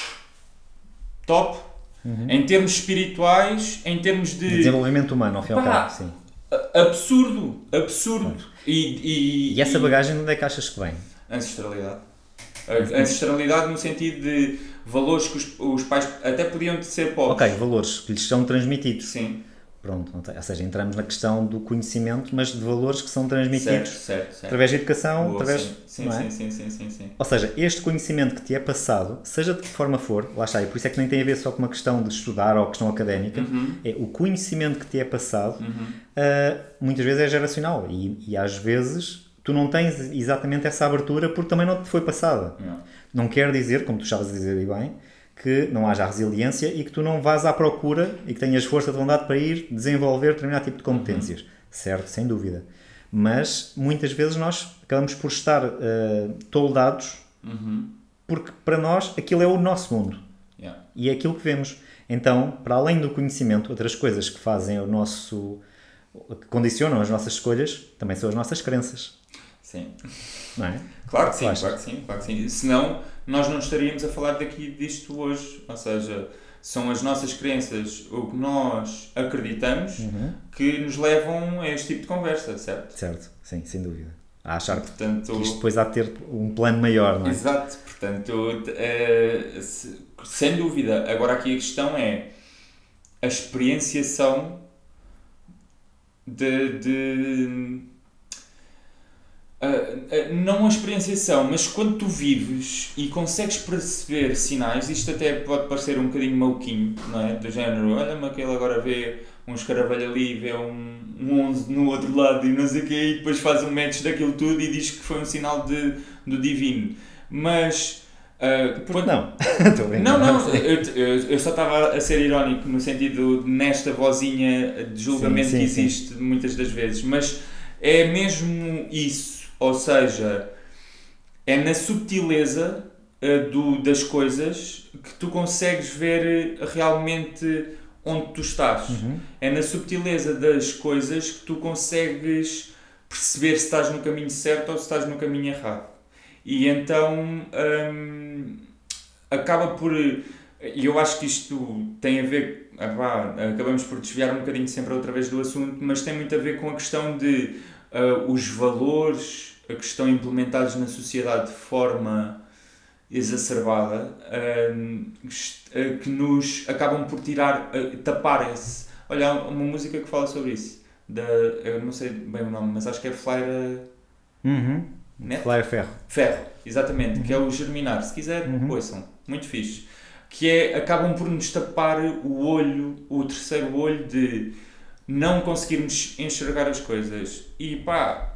[SPEAKER 2] top. Uhum. Em termos espirituais, em termos de.
[SPEAKER 1] Desenvolvimento humano, ao fim e ao cabo, sim.
[SPEAKER 2] Absurdo, absurdo. E, e,
[SPEAKER 1] e, essa bagagem, onde é que achas que vem?
[SPEAKER 2] Ancestralidade. Ancestralidade no sentido de valores que os, os pais até podiam ser pobres.
[SPEAKER 1] Ok, valores que lhes são transmitidos.
[SPEAKER 2] Sim.
[SPEAKER 1] Pronto, ou seja, entramos na questão do conhecimento, mas de valores que são transmitidos
[SPEAKER 2] certo, certo, certo.
[SPEAKER 1] através da educação, Boa, através.
[SPEAKER 2] Sim, sim, é? sim, sim, sim, sim,
[SPEAKER 1] Ou seja, este conhecimento que te é passado, seja de que forma for, lá está, e por isso é que nem tem a ver só com uma questão de estudar ou questão académica,
[SPEAKER 2] uhum.
[SPEAKER 1] é o conhecimento que te é passado,
[SPEAKER 2] uhum.
[SPEAKER 1] uh, muitas vezes é geracional e, e, às vezes tu não tens exatamente essa abertura porque também não te foi passada.
[SPEAKER 2] Não,
[SPEAKER 1] não quer dizer, como tu estavas a dizer e bem, que não haja resiliência e que tu não vás à procura e que tenhas força de vontade para ir desenvolver determinado tipo de competências. Uhum. Certo, sem dúvida. Mas muitas vezes nós acabamos por estar uh, toldados
[SPEAKER 2] uhum.
[SPEAKER 1] porque para nós aquilo é o nosso mundo
[SPEAKER 2] yeah.
[SPEAKER 1] e é aquilo que vemos. Então, para além do conhecimento, outras coisas que fazem o nosso. que condicionam as nossas escolhas também são as nossas crenças.
[SPEAKER 2] Sim.
[SPEAKER 1] Não é?
[SPEAKER 2] Claro que sim, claro que sim, claro que sim. Senão nós não estaríamos a falar daqui disto hoje. Ou seja, são as nossas crenças, o que nós acreditamos,
[SPEAKER 1] uhum.
[SPEAKER 2] que nos levam a este tipo de conversa, certo?
[SPEAKER 1] Certo, sim, sem dúvida. A achar
[SPEAKER 2] portanto,
[SPEAKER 1] que isto depois há de ter um plano maior, não é?
[SPEAKER 2] Exato, portanto, é, sem dúvida. Agora aqui a questão é a experienciação de, de Uh, não a experienciação, mas quando tu vives e consegues perceber sinais, isto até pode parecer um bocadinho maluquinho, não é? Do género, olha-me aquele agora vê um escaravelho ali, vê um, um 11 no outro lado e não sei o quê, e depois faz um match daquilo tudo e diz que foi um sinal de, do divino. Mas. Uh,
[SPEAKER 1] quando... Não,
[SPEAKER 2] não, não, eu, eu, eu, só estava a ser irónico no sentido nesta vozinha de julgamento sim, sim, que existe sim. muitas das vezes, mas é mesmo isso ou seja, é na subtileza uh, do, das coisas que tu consegues ver eh, realmente onde tu estás.
[SPEAKER 1] Uhum.
[SPEAKER 2] É na subtileza das coisas que tu consegues perceber se estás no caminho certo ou se estás no caminho errado. E então hum, acaba por. E eu acho que isto tem a ver. Ah, acabamos por desviar um bocadinho sempre outra vez do assunto, mas tem muito a ver com a questão de uh, os valores que estão implementados na sociedade de forma exacerbada hum, eh, que nos acabam por tirar, eh, tapar esse. Olha, há uma música que fala sobre isso. Da, eu não sei bem o nome, mas acho que é Flyer.
[SPEAKER 1] Uhum. Flyer Ferro.
[SPEAKER 2] Ferro, exatamente, uhum. que é o Germinar. Se quiser, uhum. ouçam. Muito fixe. Que é, acabam por nos tapar o olho, o terceiro olho de não conseguirmos enxergar as coisas. E pá,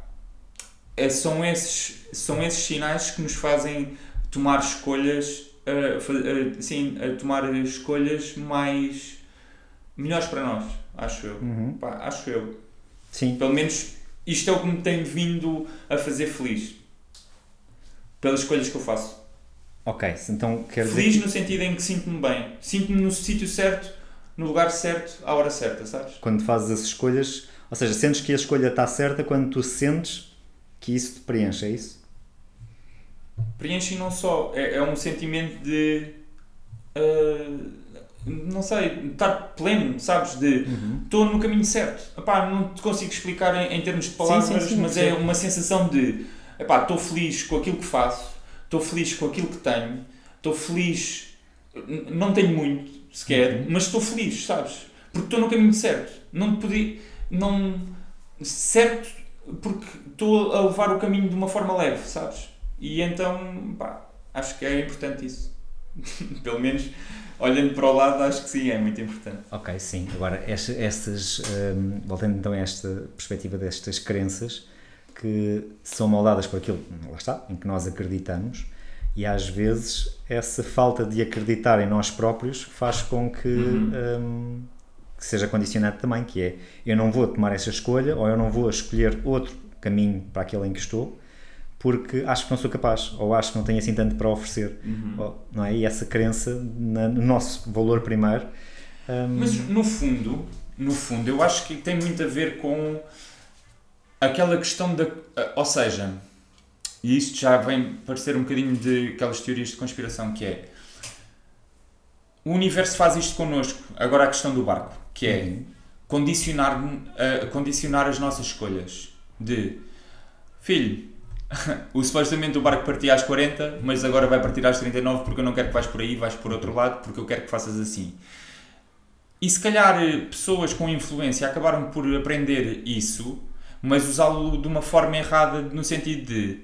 [SPEAKER 2] é, são, esses, são esses sinais que nos fazem tomar escolhas, uh, uh, sim, uh, tomar escolhas mais melhores para nós, acho eu.
[SPEAKER 1] Uhum.
[SPEAKER 2] Pá, acho eu.
[SPEAKER 1] Sim.
[SPEAKER 2] Pelo menos isto é o que me tem vindo a fazer feliz. Pelas escolhas que eu faço.
[SPEAKER 1] Ok, então quer
[SPEAKER 2] Feliz
[SPEAKER 1] dizer...
[SPEAKER 2] no sentido em que sinto-me bem. Sinto-me no sítio certo, no lugar certo, à hora certa, sabes?
[SPEAKER 1] Quando fazes as escolhas, ou seja, sentes que a escolha está certa quando tu sentes que isso te preenche, é isso?
[SPEAKER 2] Preenche não só. É, é um sentimento de. Uh, não sei, estar pleno, sabes? De estou
[SPEAKER 1] uhum.
[SPEAKER 2] no caminho certo. Epá, não te consigo explicar em, em termos de palavras, sim, sim, sim, mas é uma sensação de estou feliz com aquilo que faço, estou feliz com aquilo que tenho, estou feliz. Não tenho muito sequer, uhum. mas estou feliz, sabes? Porque estou no caminho certo. Não podia. Não, certo porque estou a levar o caminho de uma forma leve, sabes? E então, pá, acho que é importante isso. Pelo menos olhando para o lado, acho que sim, é muito importante.
[SPEAKER 1] Ok, sim. Agora, estas, um, voltando então a esta perspectiva destas crenças que são moldadas por aquilo, lá está, em que nós acreditamos, e às vezes essa falta de acreditar em nós próprios faz com que.
[SPEAKER 2] Uhum.
[SPEAKER 1] Um, que seja condicionante também, que é eu não vou tomar essa escolha ou eu não vou escolher outro caminho para aquele em que estou porque acho que não sou capaz ou acho que não tenho assim tanto para oferecer
[SPEAKER 2] Uhum.
[SPEAKER 1] ou- não é? e essa crença na- no nosso valor primeiro hum,
[SPEAKER 2] Mas no fundo, no fundo, eu acho que tem muito a ver com aquela questão da. Ou seja, e isto já vem parecer um bocadinho de aquelas teorias de conspiração que é o universo faz isto connosco. Agora a questão do barco, que é
[SPEAKER 1] Uhum.
[SPEAKER 2] condicionar, uh, condicionar as nossas escolhas. De filho, o supostamente o barco partia às 40, mas agora vai partir às 39 porque eu não quero que vais por aí, vais por outro lado, porque eu quero que faças assim. E se calhar eh, pessoas com influência acabaram por aprender isso, mas usá-lo de uma forma errada, no sentido de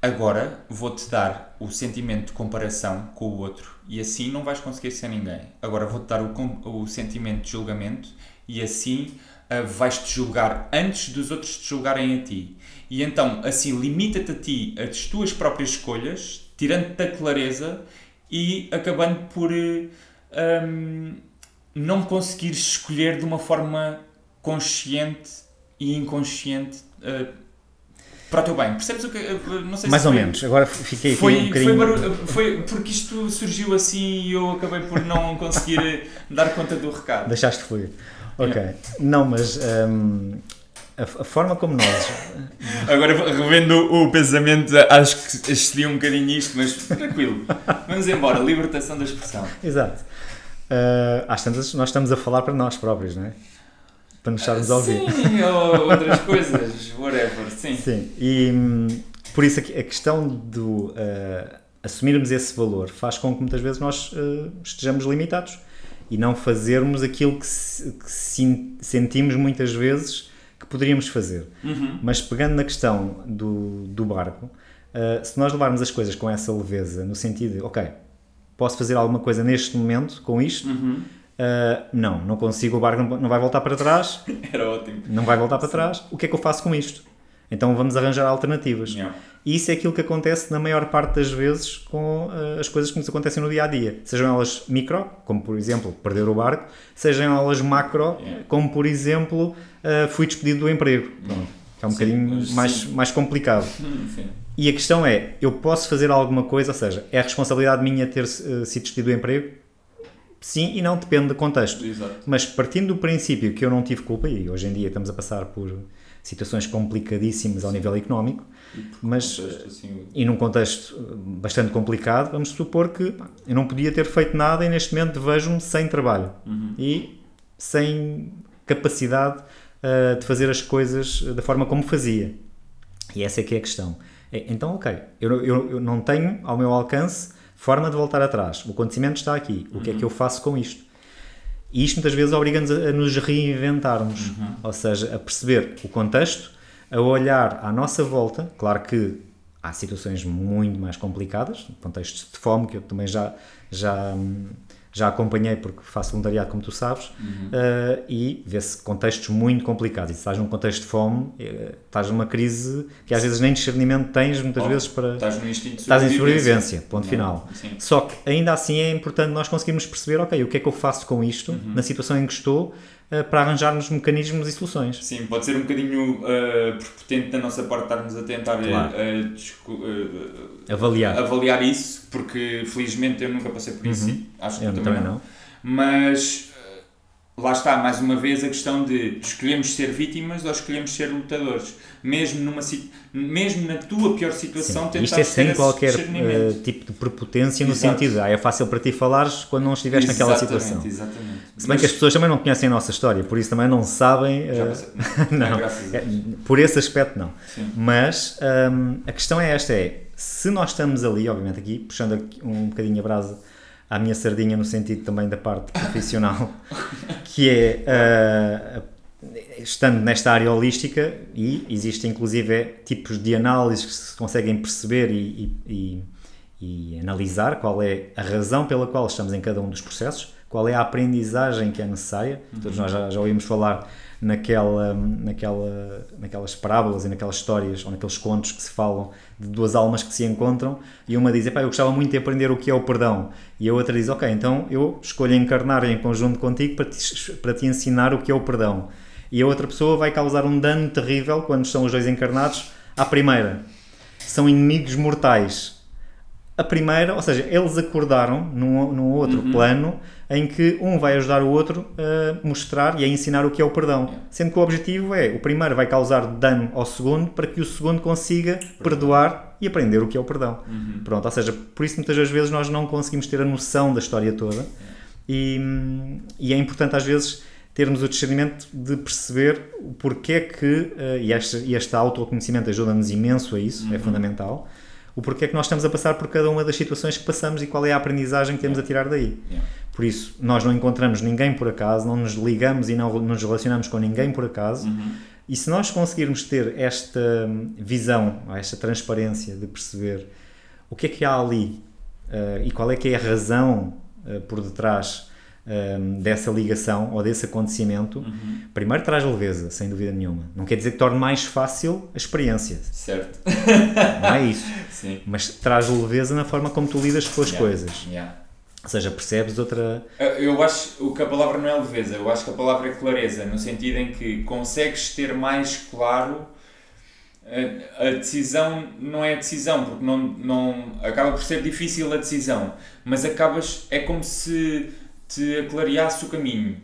[SPEAKER 2] agora vou-te dar o sentimento de comparação com o outro e assim não vais conseguir ser ninguém. Agora vou-te dar o, o sentimento de julgamento e assim ah, vais-te julgar antes dos outros te julgarem a ti. E então, assim, limita-te a ti, as tuas próprias escolhas, tirando-te da clareza e acabando por eh, hum, não conseguires escolher de uma forma consciente e inconsciente eh, para o teu bem. Percebes o que. eh, Não sei
[SPEAKER 1] mais
[SPEAKER 2] se
[SPEAKER 1] ou
[SPEAKER 2] foi-
[SPEAKER 1] menos agora fiquei aqui
[SPEAKER 2] foi,
[SPEAKER 1] um
[SPEAKER 2] foi,
[SPEAKER 1] bocadinho
[SPEAKER 2] barulho- foi porque isto surgiu assim e eu acabei por não conseguir eh, dar conta do recado.
[SPEAKER 1] deixaste fluir ok não mas hum, a, a forma como nós
[SPEAKER 2] Agora, revendo o pensamento, acho que excedi um bocadinho isto, mas tranquilo. Vamos embora. Libertação da expressão.
[SPEAKER 1] exato uh, às tantas nós estamos a falar para nós próprios não é para nos estarmos a ouvir
[SPEAKER 2] Sim, ou outras coisas, whatever. Sim.
[SPEAKER 1] Sim, e hum, por isso a que- a questão do uh, assumirmos esse valor faz com que muitas vezes nós uh, estejamos limitados e não fazermos aquilo que, se- que sin- sentimos muitas vezes que poderíamos fazer.
[SPEAKER 2] Uhum.
[SPEAKER 1] Mas pegando na questão do, do barco, uh, se nós levarmos as coisas com essa leveza, no sentido de, ok, posso fazer alguma coisa neste momento com isto?
[SPEAKER 2] Uhum.
[SPEAKER 1] Uh, não, não consigo, o barco não, vai voltar para trás,
[SPEAKER 2] Era ótimo.
[SPEAKER 1] não vai voltar para trás, o que é que eu faço com isto? Então vamos arranjar alternativas.
[SPEAKER 2] Yeah.
[SPEAKER 1] E isso é aquilo que acontece na maior parte das vezes com eh, as coisas que nos acontecem no dia a dia. Sejam elas micro, como por exemplo perder o barco, sejam elas macro,
[SPEAKER 2] Yeah.
[SPEAKER 1] como por exemplo eh, fui despedido do emprego. Pronto. É um
[SPEAKER 2] Sim,
[SPEAKER 1] bocadinho mais,
[SPEAKER 2] sim.
[SPEAKER 1] mais complicado.
[SPEAKER 2] Sim.
[SPEAKER 1] E a questão é: eu posso fazer alguma coisa, ou seja, é a responsabilidade minha ter eh, sido despedido do emprego? Sim e não, depende do contexto.
[SPEAKER 2] Exato.
[SPEAKER 1] Mas partindo do princípio que eu não tive culpa, e hoje em dia estamos a passar por situações complicadíssimas ao nível económico,
[SPEAKER 2] E
[SPEAKER 1] Mas,
[SPEAKER 2] contexto, assim,
[SPEAKER 1] e num contexto eh, bastante complicado, vamos supor que eu não podia ter feito nada e neste momento vejo-me sem trabalho
[SPEAKER 2] Uhum.
[SPEAKER 1] e sem capacidade eh, de fazer as coisas da forma como fazia. E essa é que é a questão. É, Então, ok, eu, eu, eu não tenho ao meu alcance forma de voltar atrás. O acontecimento está aqui. O que é que eu faço com isto? E isto muitas vezes obriga-nos a, a nos reinventarmos, ou seja, a perceber o contexto, a olhar à nossa volta. Claro que há situações muito mais complicadas, contextos de fome, que eu também já, já, hum, já acompanhei porque faço voluntariado, como tu sabes, eh, e vê-se contextos muito complicados. E se estás num contexto de fome, eh, estás numa crise que às vezes nem discernimento tens, muitas
[SPEAKER 2] Oh,
[SPEAKER 1] vezes, para.
[SPEAKER 2] Estás no instinto de
[SPEAKER 1] Estás em sobrevivência, ponto
[SPEAKER 2] Não,
[SPEAKER 1] final.
[SPEAKER 2] Sim.
[SPEAKER 1] Só que ainda assim é importante nós conseguirmos perceber, ok, o que é que eu faço com isto,
[SPEAKER 2] Uhum.
[SPEAKER 1] na situação em que estou, para arranjarmos mecanismos e soluções.
[SPEAKER 2] Sim, pode ser um bocadinho uh, prepotente da nossa parte estarmos a tentar uh,
[SPEAKER 1] Claro.
[SPEAKER 2] uh, uh,
[SPEAKER 1] Avaliar.
[SPEAKER 2] avaliar isso, porque felizmente eu nunca passei por isso e acho que
[SPEAKER 1] Eu também
[SPEAKER 2] também
[SPEAKER 1] não.
[SPEAKER 2] Mas lá está, mais uma vez, a questão de escolhemos ser vítimas ou escolhemos ser lutadores. Mesmo, numa, mesmo na tua pior situação,
[SPEAKER 1] Sim.
[SPEAKER 2] tentar
[SPEAKER 1] Isto é sem qualquer eh, tipo de prepotência no
[SPEAKER 2] Exato.
[SPEAKER 1] sentido, ah, é fácil para ti falares quando não estiveste naquela
[SPEAKER 2] Exatamente,
[SPEAKER 1] situação.
[SPEAKER 2] Exatamente.
[SPEAKER 1] Se bem que as pessoas também não conhecem a nossa história, por isso também não sabem.
[SPEAKER 2] Já passei.
[SPEAKER 1] não,
[SPEAKER 2] a
[SPEAKER 1] é, por esse aspecto não.
[SPEAKER 2] Sim.
[SPEAKER 1] Mas hum, a questão é esta: é se nós estamos ali, obviamente aqui, puxando aqui um bocadinho a brasa à minha sardinha no sentido também da parte profissional, que é ah, estando nesta área holística e existem inclusive tipos de análises que se conseguem perceber e, e- e- analisar qual é a razão pela qual estamos em cada um dos processos, qual é a aprendizagem que é necessária. Todos nós já, já ouvimos falar naquela, naquela, naquelas parábolas e naquelas histórias ou naqueles contos que se falam de duas almas que se encontram e uma diz, eu gostava muito de aprender o que é o perdão. E a outra diz, ok, então eu escolho encarnar em conjunto contigo para te, para te ensinar o que é o perdão e a outra pessoa vai causar um dano terrível quando são os dois encarnados à primeira. São inimigos mortais. A primeira, ou seja, eles acordaram num, num outro uhum. plano em que um vai ajudar o outro a mostrar e a ensinar o que é o perdão. Sendo que o objetivo é o primeiro vai causar dano ao segundo para que o segundo consiga perdoar e aprender o que é o perdão. Uhum. Pronto, ou seja, por isso muitas das vezes nós não conseguimos ter a noção da história toda e, e é importante às vezes termos o discernimento de perceber o porquê que, uh, e, este, e este autoconhecimento ajuda-nos imenso a isso, é uhum. é fundamental, o porquê que nós estamos a passar por cada uma das situações que passamos e qual é a aprendizagem que temos a tirar daí. Yeah. Por isso, nós não encontramos ninguém por acaso, não nos ligamos e não nos relacionamos com ninguém por acaso, uhum. e se nós conseguirmos ter esta visão, esta transparência de perceber o que é que há ali uh, e qual é que é a razão uh, por detrás um, dessa ligação ou desse acontecimento, uhum. primeiro traz leveza, sem dúvida nenhuma. Não quer dizer que torne mais fácil a experiência.
[SPEAKER 2] Certo.
[SPEAKER 1] Não é isso. Sim. Mas traz leveza na forma como tu lidas com as yeah. coisas. Yeah. Ou seja, percebes outra.
[SPEAKER 2] Eu acho que a palavra não é leveza, eu acho que a palavra é clareza, no sentido em que consegues ter mais claro. A decisão não é a decisão, porque não, não acaba por ser difícil a decisão, mas acabas. É como se te aclareasse o caminho.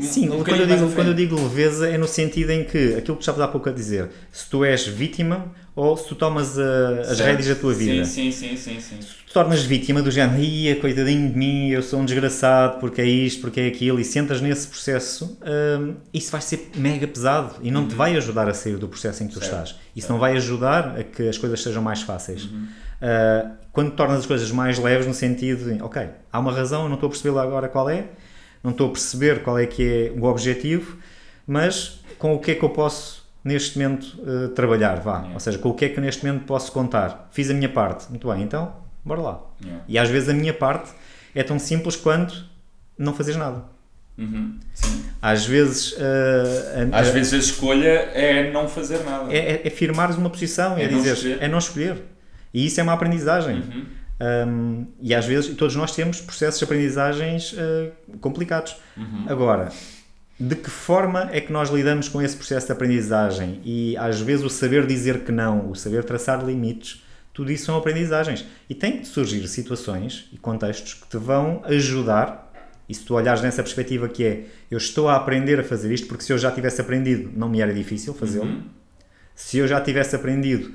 [SPEAKER 1] Sim, um quando, eu digo, quando eu digo leveza é no sentido em que aquilo que estavas há pouco a dizer, se tu és vítima ou se tu tomas a, as rédeas da tua vida.
[SPEAKER 2] Sim, sim, sim, sim, sim.
[SPEAKER 1] Se tu tornas vítima do género, ia, coitadinho de mim, eu sou um desgraçado porque é isto, porque é aquilo, e sentas nesse processo, hum, isso vai ser mega pesado e não uhum. te vai ajudar a sair do processo em que tu certo. estás. Isso certo. não vai ajudar a que as coisas sejam mais fáceis. Uhum. Uh, quando tornas as coisas mais leves no sentido de, ok, há uma razão, eu não estou a perceber agora qual é, não estou a perceber qual é que é o objetivo, mas com o que é que eu posso neste momento uh, trabalhar, vá, yeah. ou seja, com o que é que neste momento posso contar. Fiz a minha parte, muito bem, então, bora lá. Yeah. E às vezes a minha parte é tão simples quanto não fazeres nada.
[SPEAKER 2] Uhum.
[SPEAKER 1] Às vezes. Uh,
[SPEAKER 2] a, Às vezes a escolha é não fazer nada.
[SPEAKER 1] É, é, é firmares uma posição, é, é dizer, é não escolher. E isso é uma aprendizagem. Uhum. Um, e às vezes, todos nós temos processos de aprendizagens uh, complicados. Uhum. Agora, de que forma é que nós lidamos com esse processo de aprendizagem? E às vezes o saber dizer que não, o saber traçar limites, tudo isso são aprendizagens. E tem que surgir situações e contextos que te vão ajudar. E se tu olhares nessa perspectiva que é, eu estou a aprender a fazer isto, porque se eu já tivesse aprendido, não me era difícil fazê-lo. Uhum. Se eu já tivesse aprendido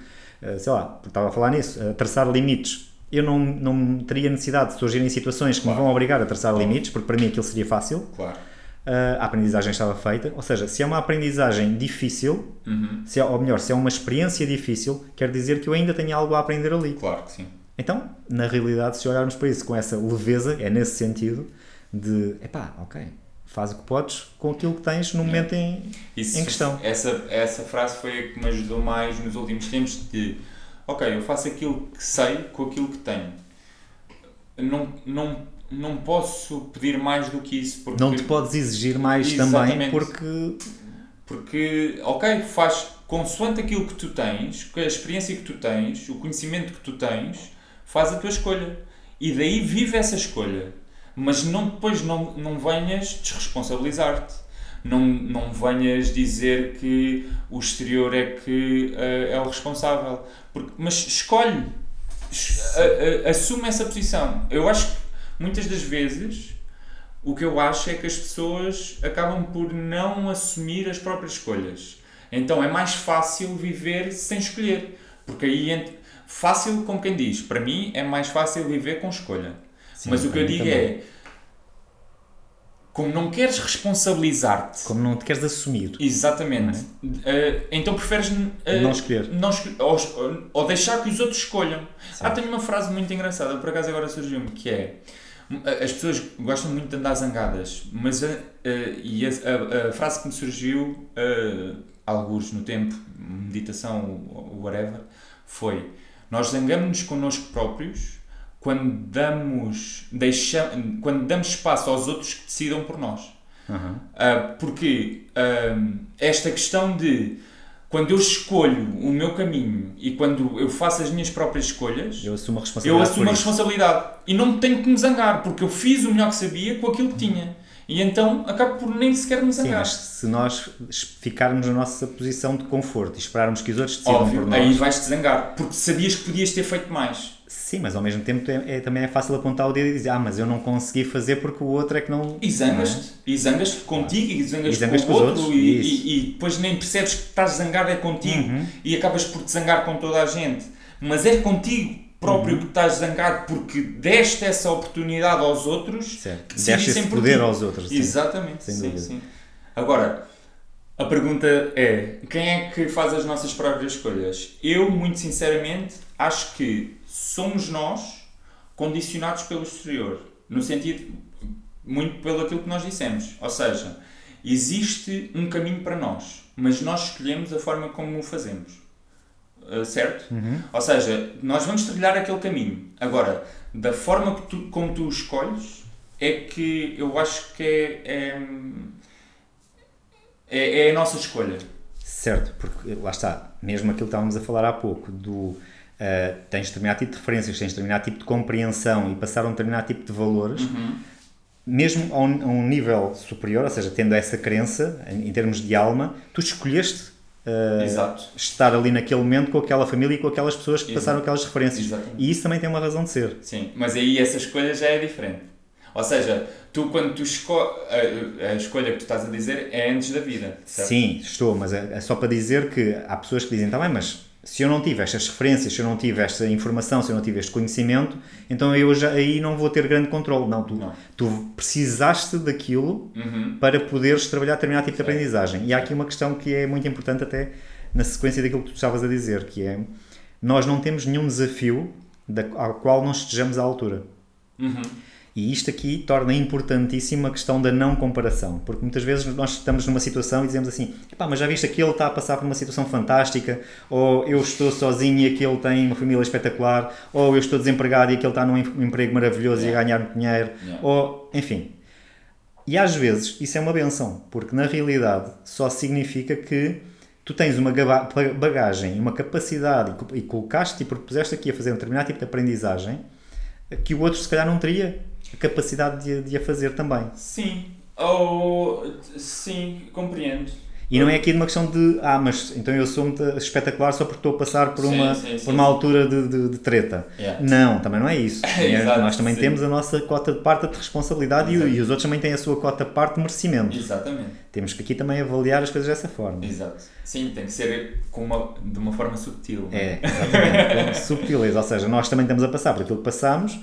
[SPEAKER 1] sei lá, estava a falar nisso, a traçar limites. Eu não, não teria necessidade de surgirem situações que claro. me vão obrigar a traçar claro. limites, porque para mim aquilo seria fácil.
[SPEAKER 2] Claro.
[SPEAKER 1] Uh, a aprendizagem estava feita. Ou seja, se é uma aprendizagem difícil, uhum. se é, ou melhor, se é uma experiência difícil, quer dizer que eu ainda tenho algo a aprender ali.
[SPEAKER 2] Claro que sim.
[SPEAKER 1] Então, na realidade, se olharmos para isso com essa leveza, é nesse sentido de, epá, ok, faz o que podes com aquilo que tens no momento em, Isso, em questão.
[SPEAKER 2] Essa, essa frase foi a que me ajudou mais nos últimos tempos de ok, eu faço aquilo que sei com aquilo que tenho. Não, não, não posso pedir mais do que isso.
[SPEAKER 1] Porque, não te podes exigir mais também porque...
[SPEAKER 2] Porque, ok, faz consoante aquilo que tu tens, a experiência que tu tens, o conhecimento que tu tens, faz a tua escolha. E daí vive essa escolha mas não depois não, não venhas desresponsabilizar-te. Não, não venhas dizer que o exterior é que uh, é o responsável. Porque, mas escolhe, uh, uh, assume essa posição. Eu acho que muitas das vezes o que eu acho é que as pessoas acabam por não assumir as próprias escolhas. Então é mais fácil viver sem escolher. Porque aí, fácil como quem diz, para mim é mais fácil viver com escolha. Sim, Mas o que eu digo também. é, como não queres responsabilizar-te.
[SPEAKER 1] Como não te queres assumir.
[SPEAKER 2] Exatamente. É? Uh, então preferes uh,
[SPEAKER 1] não escolher.
[SPEAKER 2] Não escolher ou, ou, deixar que os outros escolham. Sim. Ah, tenho uma frase muito engraçada, por acaso agora surgiu-me, que é as pessoas gostam muito de andar zangadas, mas a, e a, a, a, frase que me surgiu, uh, alguns no tempo, meditação, whatever, foi: Nós zangamos-nos connosco próprios quando damos, deixa, quando damos espaço aos outros que decidam por nós.
[SPEAKER 1] Uhum.
[SPEAKER 2] Uh, porque uh, esta questão de quando eu escolho o meu caminho e quando eu faço as minhas próprias escolhas,
[SPEAKER 1] eu assumo a responsabilidade.
[SPEAKER 2] Eu assumo a responsabilidade. E não tenho que me zangar, porque eu fiz o melhor que sabia com aquilo que tinha. E então acabo por nem sequer me zangar.
[SPEAKER 1] Sim, mas se nós ficarmos na nossa posição de conforto e esperarmos que os outros decidam Óbvio, por nós...
[SPEAKER 2] aí vais-te zangar, porque sabias que podias ter feito mais.
[SPEAKER 1] Sim, mas ao mesmo tempo é, é, também é fácil apontar o dedo e dizer ah, mas eu não consegui fazer porque o outro é que não...
[SPEAKER 2] E zangas-te, é? e zangas contigo e zangas, e zangas com, com o outro e, e, e, depois nem percebes que estás zangado é contigo uhum. e acabas por te zangar com toda a gente. Mas é contigo próprio uhum. que estás zangado porque deste essa oportunidade aos outros
[SPEAKER 1] certo. que deste esse poder ti. aos outros.
[SPEAKER 2] Exatamente, sim, sim. Agora, a pergunta é: quem é que faz as nossas próprias escolhas? Eu, muito sinceramente, acho que somos nós condicionados pelo exterior. No sentido, muito pelo aquilo que nós dissemos. Ou seja, existe um caminho para nós, mas nós escolhemos a forma como o fazemos. Uh, certo?
[SPEAKER 1] Uhum.
[SPEAKER 2] Ou seja, nós vamos trilhar aquele caminho. Agora, da forma que tu, como tu escolhes, é que eu acho que é, é, é, é a nossa escolha.
[SPEAKER 1] Certo, porque lá está, mesmo aquilo que estávamos a falar há pouco, do uh, tens determinado tipo de referências, tens determinado tipo de compreensão e passar a um determinado tipo de valores,
[SPEAKER 2] uhum.
[SPEAKER 1] mesmo a um, a um, nível superior, ou seja, tendo essa crença em, em termos de alma, tu escolheste uh, estar ali naquele momento com aquela família e com aquelas pessoas que Exato. passaram aquelas referências.
[SPEAKER 2] Exatamente.
[SPEAKER 1] E isso também tem uma razão de ser.
[SPEAKER 2] Sim, mas aí essa escolha já é diferente. Ou seja, tu quando tu escolhes, a, a, escolha que tu estás a dizer é antes da vida. Certo?
[SPEAKER 1] Sim, estou, mas é, é só para dizer que há pessoas que dizem, tá bem, mas se eu não tive estas referências, se eu não tive esta informação, se eu não tive este conhecimento, então eu já aí não vou ter grande controle. Não, tu,
[SPEAKER 2] não.
[SPEAKER 1] tu precisaste daquilo
[SPEAKER 2] uhum.
[SPEAKER 1] para poderes trabalhar determinado tipo de aprendizagem. E há aqui uma questão que é muito importante até na sequência daquilo que tu estavas a dizer, que é nós não temos nenhum desafio da, ao qual não estejamos à altura.
[SPEAKER 2] Uhum.
[SPEAKER 1] E isto aqui torna importantíssima a questão da não comparação, porque muitas vezes nós estamos numa situação e dizemos assim: mas já viste aquele está a passar por uma situação fantástica, ou eu estou sozinho e aquele tem uma família espetacular, ou eu estou desempregado e aquele está num emprego maravilhoso yeah. e a ganhar muito dinheiro,
[SPEAKER 2] yeah.
[SPEAKER 1] ou enfim. E às vezes isso é uma benção, porque na realidade só significa que tu tens uma bagagem, uma capacidade e colocaste e propuseste aqui a fazer um determinado tipo de aprendizagem que o outro se calhar não teria a capacidade de, de a fazer também.
[SPEAKER 2] Sim, ou sim, compreendo.
[SPEAKER 1] E não é aqui uma questão de, ah, mas então eu sou muito espetacular só porque estou a passar por uma, sim, sim, por uma altura de, de, de treta.
[SPEAKER 2] Yeah.
[SPEAKER 1] Não, também não é isso.
[SPEAKER 2] Exato,
[SPEAKER 1] Nós também temos a nossa cota de parte de responsabilidade e, e, os outros também têm a sua cota de parte de merecimento.
[SPEAKER 2] Exatamente.
[SPEAKER 1] Temos que aqui também avaliar as coisas dessa forma.
[SPEAKER 2] Exato. Sim, tem que ser com uma, de uma forma subtil.
[SPEAKER 1] É, exatamente. com subtileza. Ou seja, nós também estamos a passar por aquilo que passamos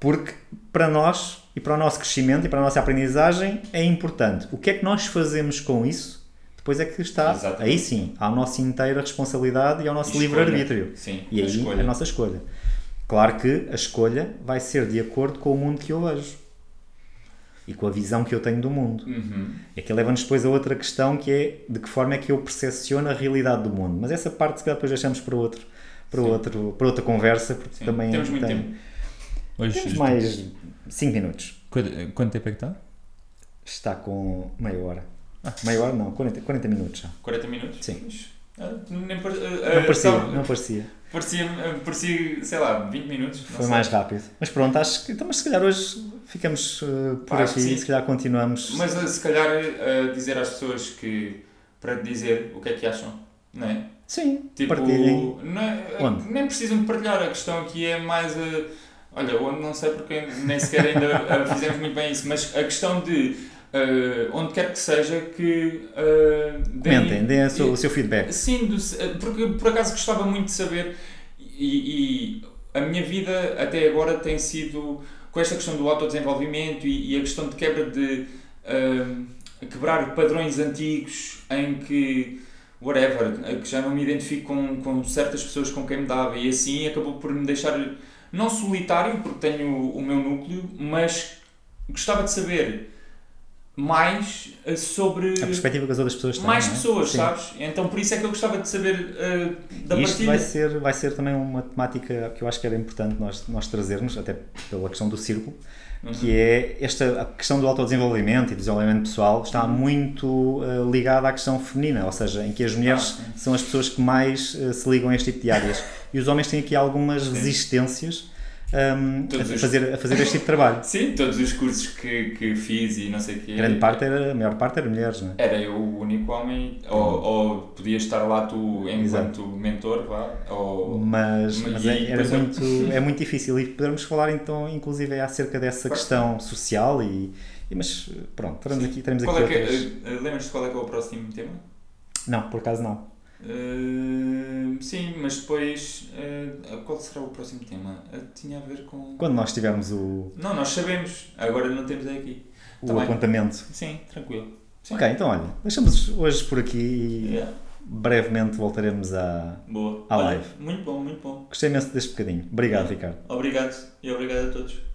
[SPEAKER 1] porque para nós e para o nosso crescimento e para a nossa aprendizagem é importante. O que é que nós fazemos com isso? Depois é que está,
[SPEAKER 2] Exatamente.
[SPEAKER 1] aí sim, à nossa inteira responsabilidade e ao nosso livre-arbítrio.
[SPEAKER 2] E
[SPEAKER 1] aí
[SPEAKER 2] escolha.
[SPEAKER 1] a nossa escolha. Claro que a escolha vai ser de acordo com o mundo que eu vejo e com a visão que eu tenho do mundo.
[SPEAKER 2] Uhum.
[SPEAKER 1] É que leva-nos depois a outra questão que é de que forma é que eu percepciono a realidade do mundo. Mas essa parte se calhar depois deixamos para outro, para, outro, para outra conversa, porque
[SPEAKER 2] Sim.
[SPEAKER 1] também
[SPEAKER 2] Temos muito
[SPEAKER 1] tem,
[SPEAKER 2] tempo.
[SPEAKER 1] Hoje Temos mais 5 minutos.
[SPEAKER 3] Quanto, quanto tempo é que está?
[SPEAKER 1] Está com meia hora. Ah. Meia hora não, 40, 40 minutos já.
[SPEAKER 2] 40 minutos?
[SPEAKER 1] Sim.
[SPEAKER 2] Ah, nem par...
[SPEAKER 1] não parecia,
[SPEAKER 2] Estava...
[SPEAKER 1] não parecia.
[SPEAKER 2] Parecia, parecia, sei lá, 20 minutos.
[SPEAKER 1] Foi sei. mais rápido. Mas pronto, acho que então, mas se calhar hoje ficamos uh, por
[SPEAKER 2] acho
[SPEAKER 1] aqui, se calhar continuamos.
[SPEAKER 2] Mas uh, se calhar uh, dizer às pessoas que para dizer o que é que acham, não é?
[SPEAKER 1] Sim,
[SPEAKER 2] tipo,
[SPEAKER 1] partilhem.
[SPEAKER 2] Não é, nem precisam de partilhar, a questão aqui é mais. Olha, onde não sei porque nem sequer ainda fizemos muito bem isso, mas a questão de Uh, onde quer que seja que uh,
[SPEAKER 1] deem, Mentem, deem o seu, o seu feedback.
[SPEAKER 2] Sim, do, porque por acaso gostava muito de saber e, e, a minha vida até agora tem sido com esta questão do autodesenvolvimento e, e a questão de quebra de uh, quebrar padrões antigos em que whatever, que já não me identifico com, com certas pessoas com quem me dava e assim acabou por me deixar não solitário porque tenho o meu núcleo, mas gostava de saber mais uh, sobre.
[SPEAKER 1] A perspectiva que as outras pessoas têm.
[SPEAKER 2] Mais
[SPEAKER 1] é?
[SPEAKER 2] pessoas, sabes? Então por isso é que eu gostava de saber uh, da
[SPEAKER 1] e isto
[SPEAKER 2] partilha.
[SPEAKER 1] vai ser, vai ser também uma temática que eu acho que era importante nós, nós trazermos, até pela questão do círculo,
[SPEAKER 2] Uhum.
[SPEAKER 1] que é esta a questão do autodesenvolvimento e desenvolvimento pessoal está
[SPEAKER 2] Uhum.
[SPEAKER 1] muito uh, ligada à questão feminina, ou seja, em que as mulheres
[SPEAKER 2] Ah, sim.
[SPEAKER 1] são as pessoas que mais uh, se ligam a este tipo de áreas e os homens têm aqui algumas resistências um, a, fazer, a fazer este tipo de trabalho.
[SPEAKER 2] Sim, todos os cursos que, que fiz e não sei o quê.
[SPEAKER 1] Grande parte era, a maior parte era mulheres, não é?
[SPEAKER 2] Era eu o único homem, ou, ou podias estar lá tu enquanto mentor, vá, ou...
[SPEAKER 1] Mas,
[SPEAKER 2] Mas
[SPEAKER 1] mas
[SPEAKER 2] e
[SPEAKER 1] é, era muito, é muito difícil e podemos falar então inclusive acerca dessa questão social e, mas pronto, teremos aqui, teremos
[SPEAKER 2] Qual
[SPEAKER 1] aqui
[SPEAKER 2] é que,
[SPEAKER 1] outras...
[SPEAKER 2] é- uh, Lembras-te qual é que é o próximo tema?
[SPEAKER 1] Não, por acaso não.
[SPEAKER 2] Uh, sim, mas depois. uh, qual será o próximo tema? Uh, tinha a ver com.
[SPEAKER 1] Quando nós tivermos o,
[SPEAKER 2] Não, nós sabemos, agora não temos aqui.
[SPEAKER 1] o
[SPEAKER 2] bem.
[SPEAKER 1] apontamento.
[SPEAKER 2] Sim, tranquilo. Sim.
[SPEAKER 1] Ok, então olha, deixamos hoje por aqui e
[SPEAKER 2] Yeah.
[SPEAKER 1] brevemente voltaremos à.
[SPEAKER 2] Boa.
[SPEAKER 1] À
[SPEAKER 2] Olha,
[SPEAKER 1] live.
[SPEAKER 2] Muito bom, muito bom.
[SPEAKER 1] Gostei imenso deste bocadinho. Obrigado, Ricardo.
[SPEAKER 2] Obrigado e obrigado a todos.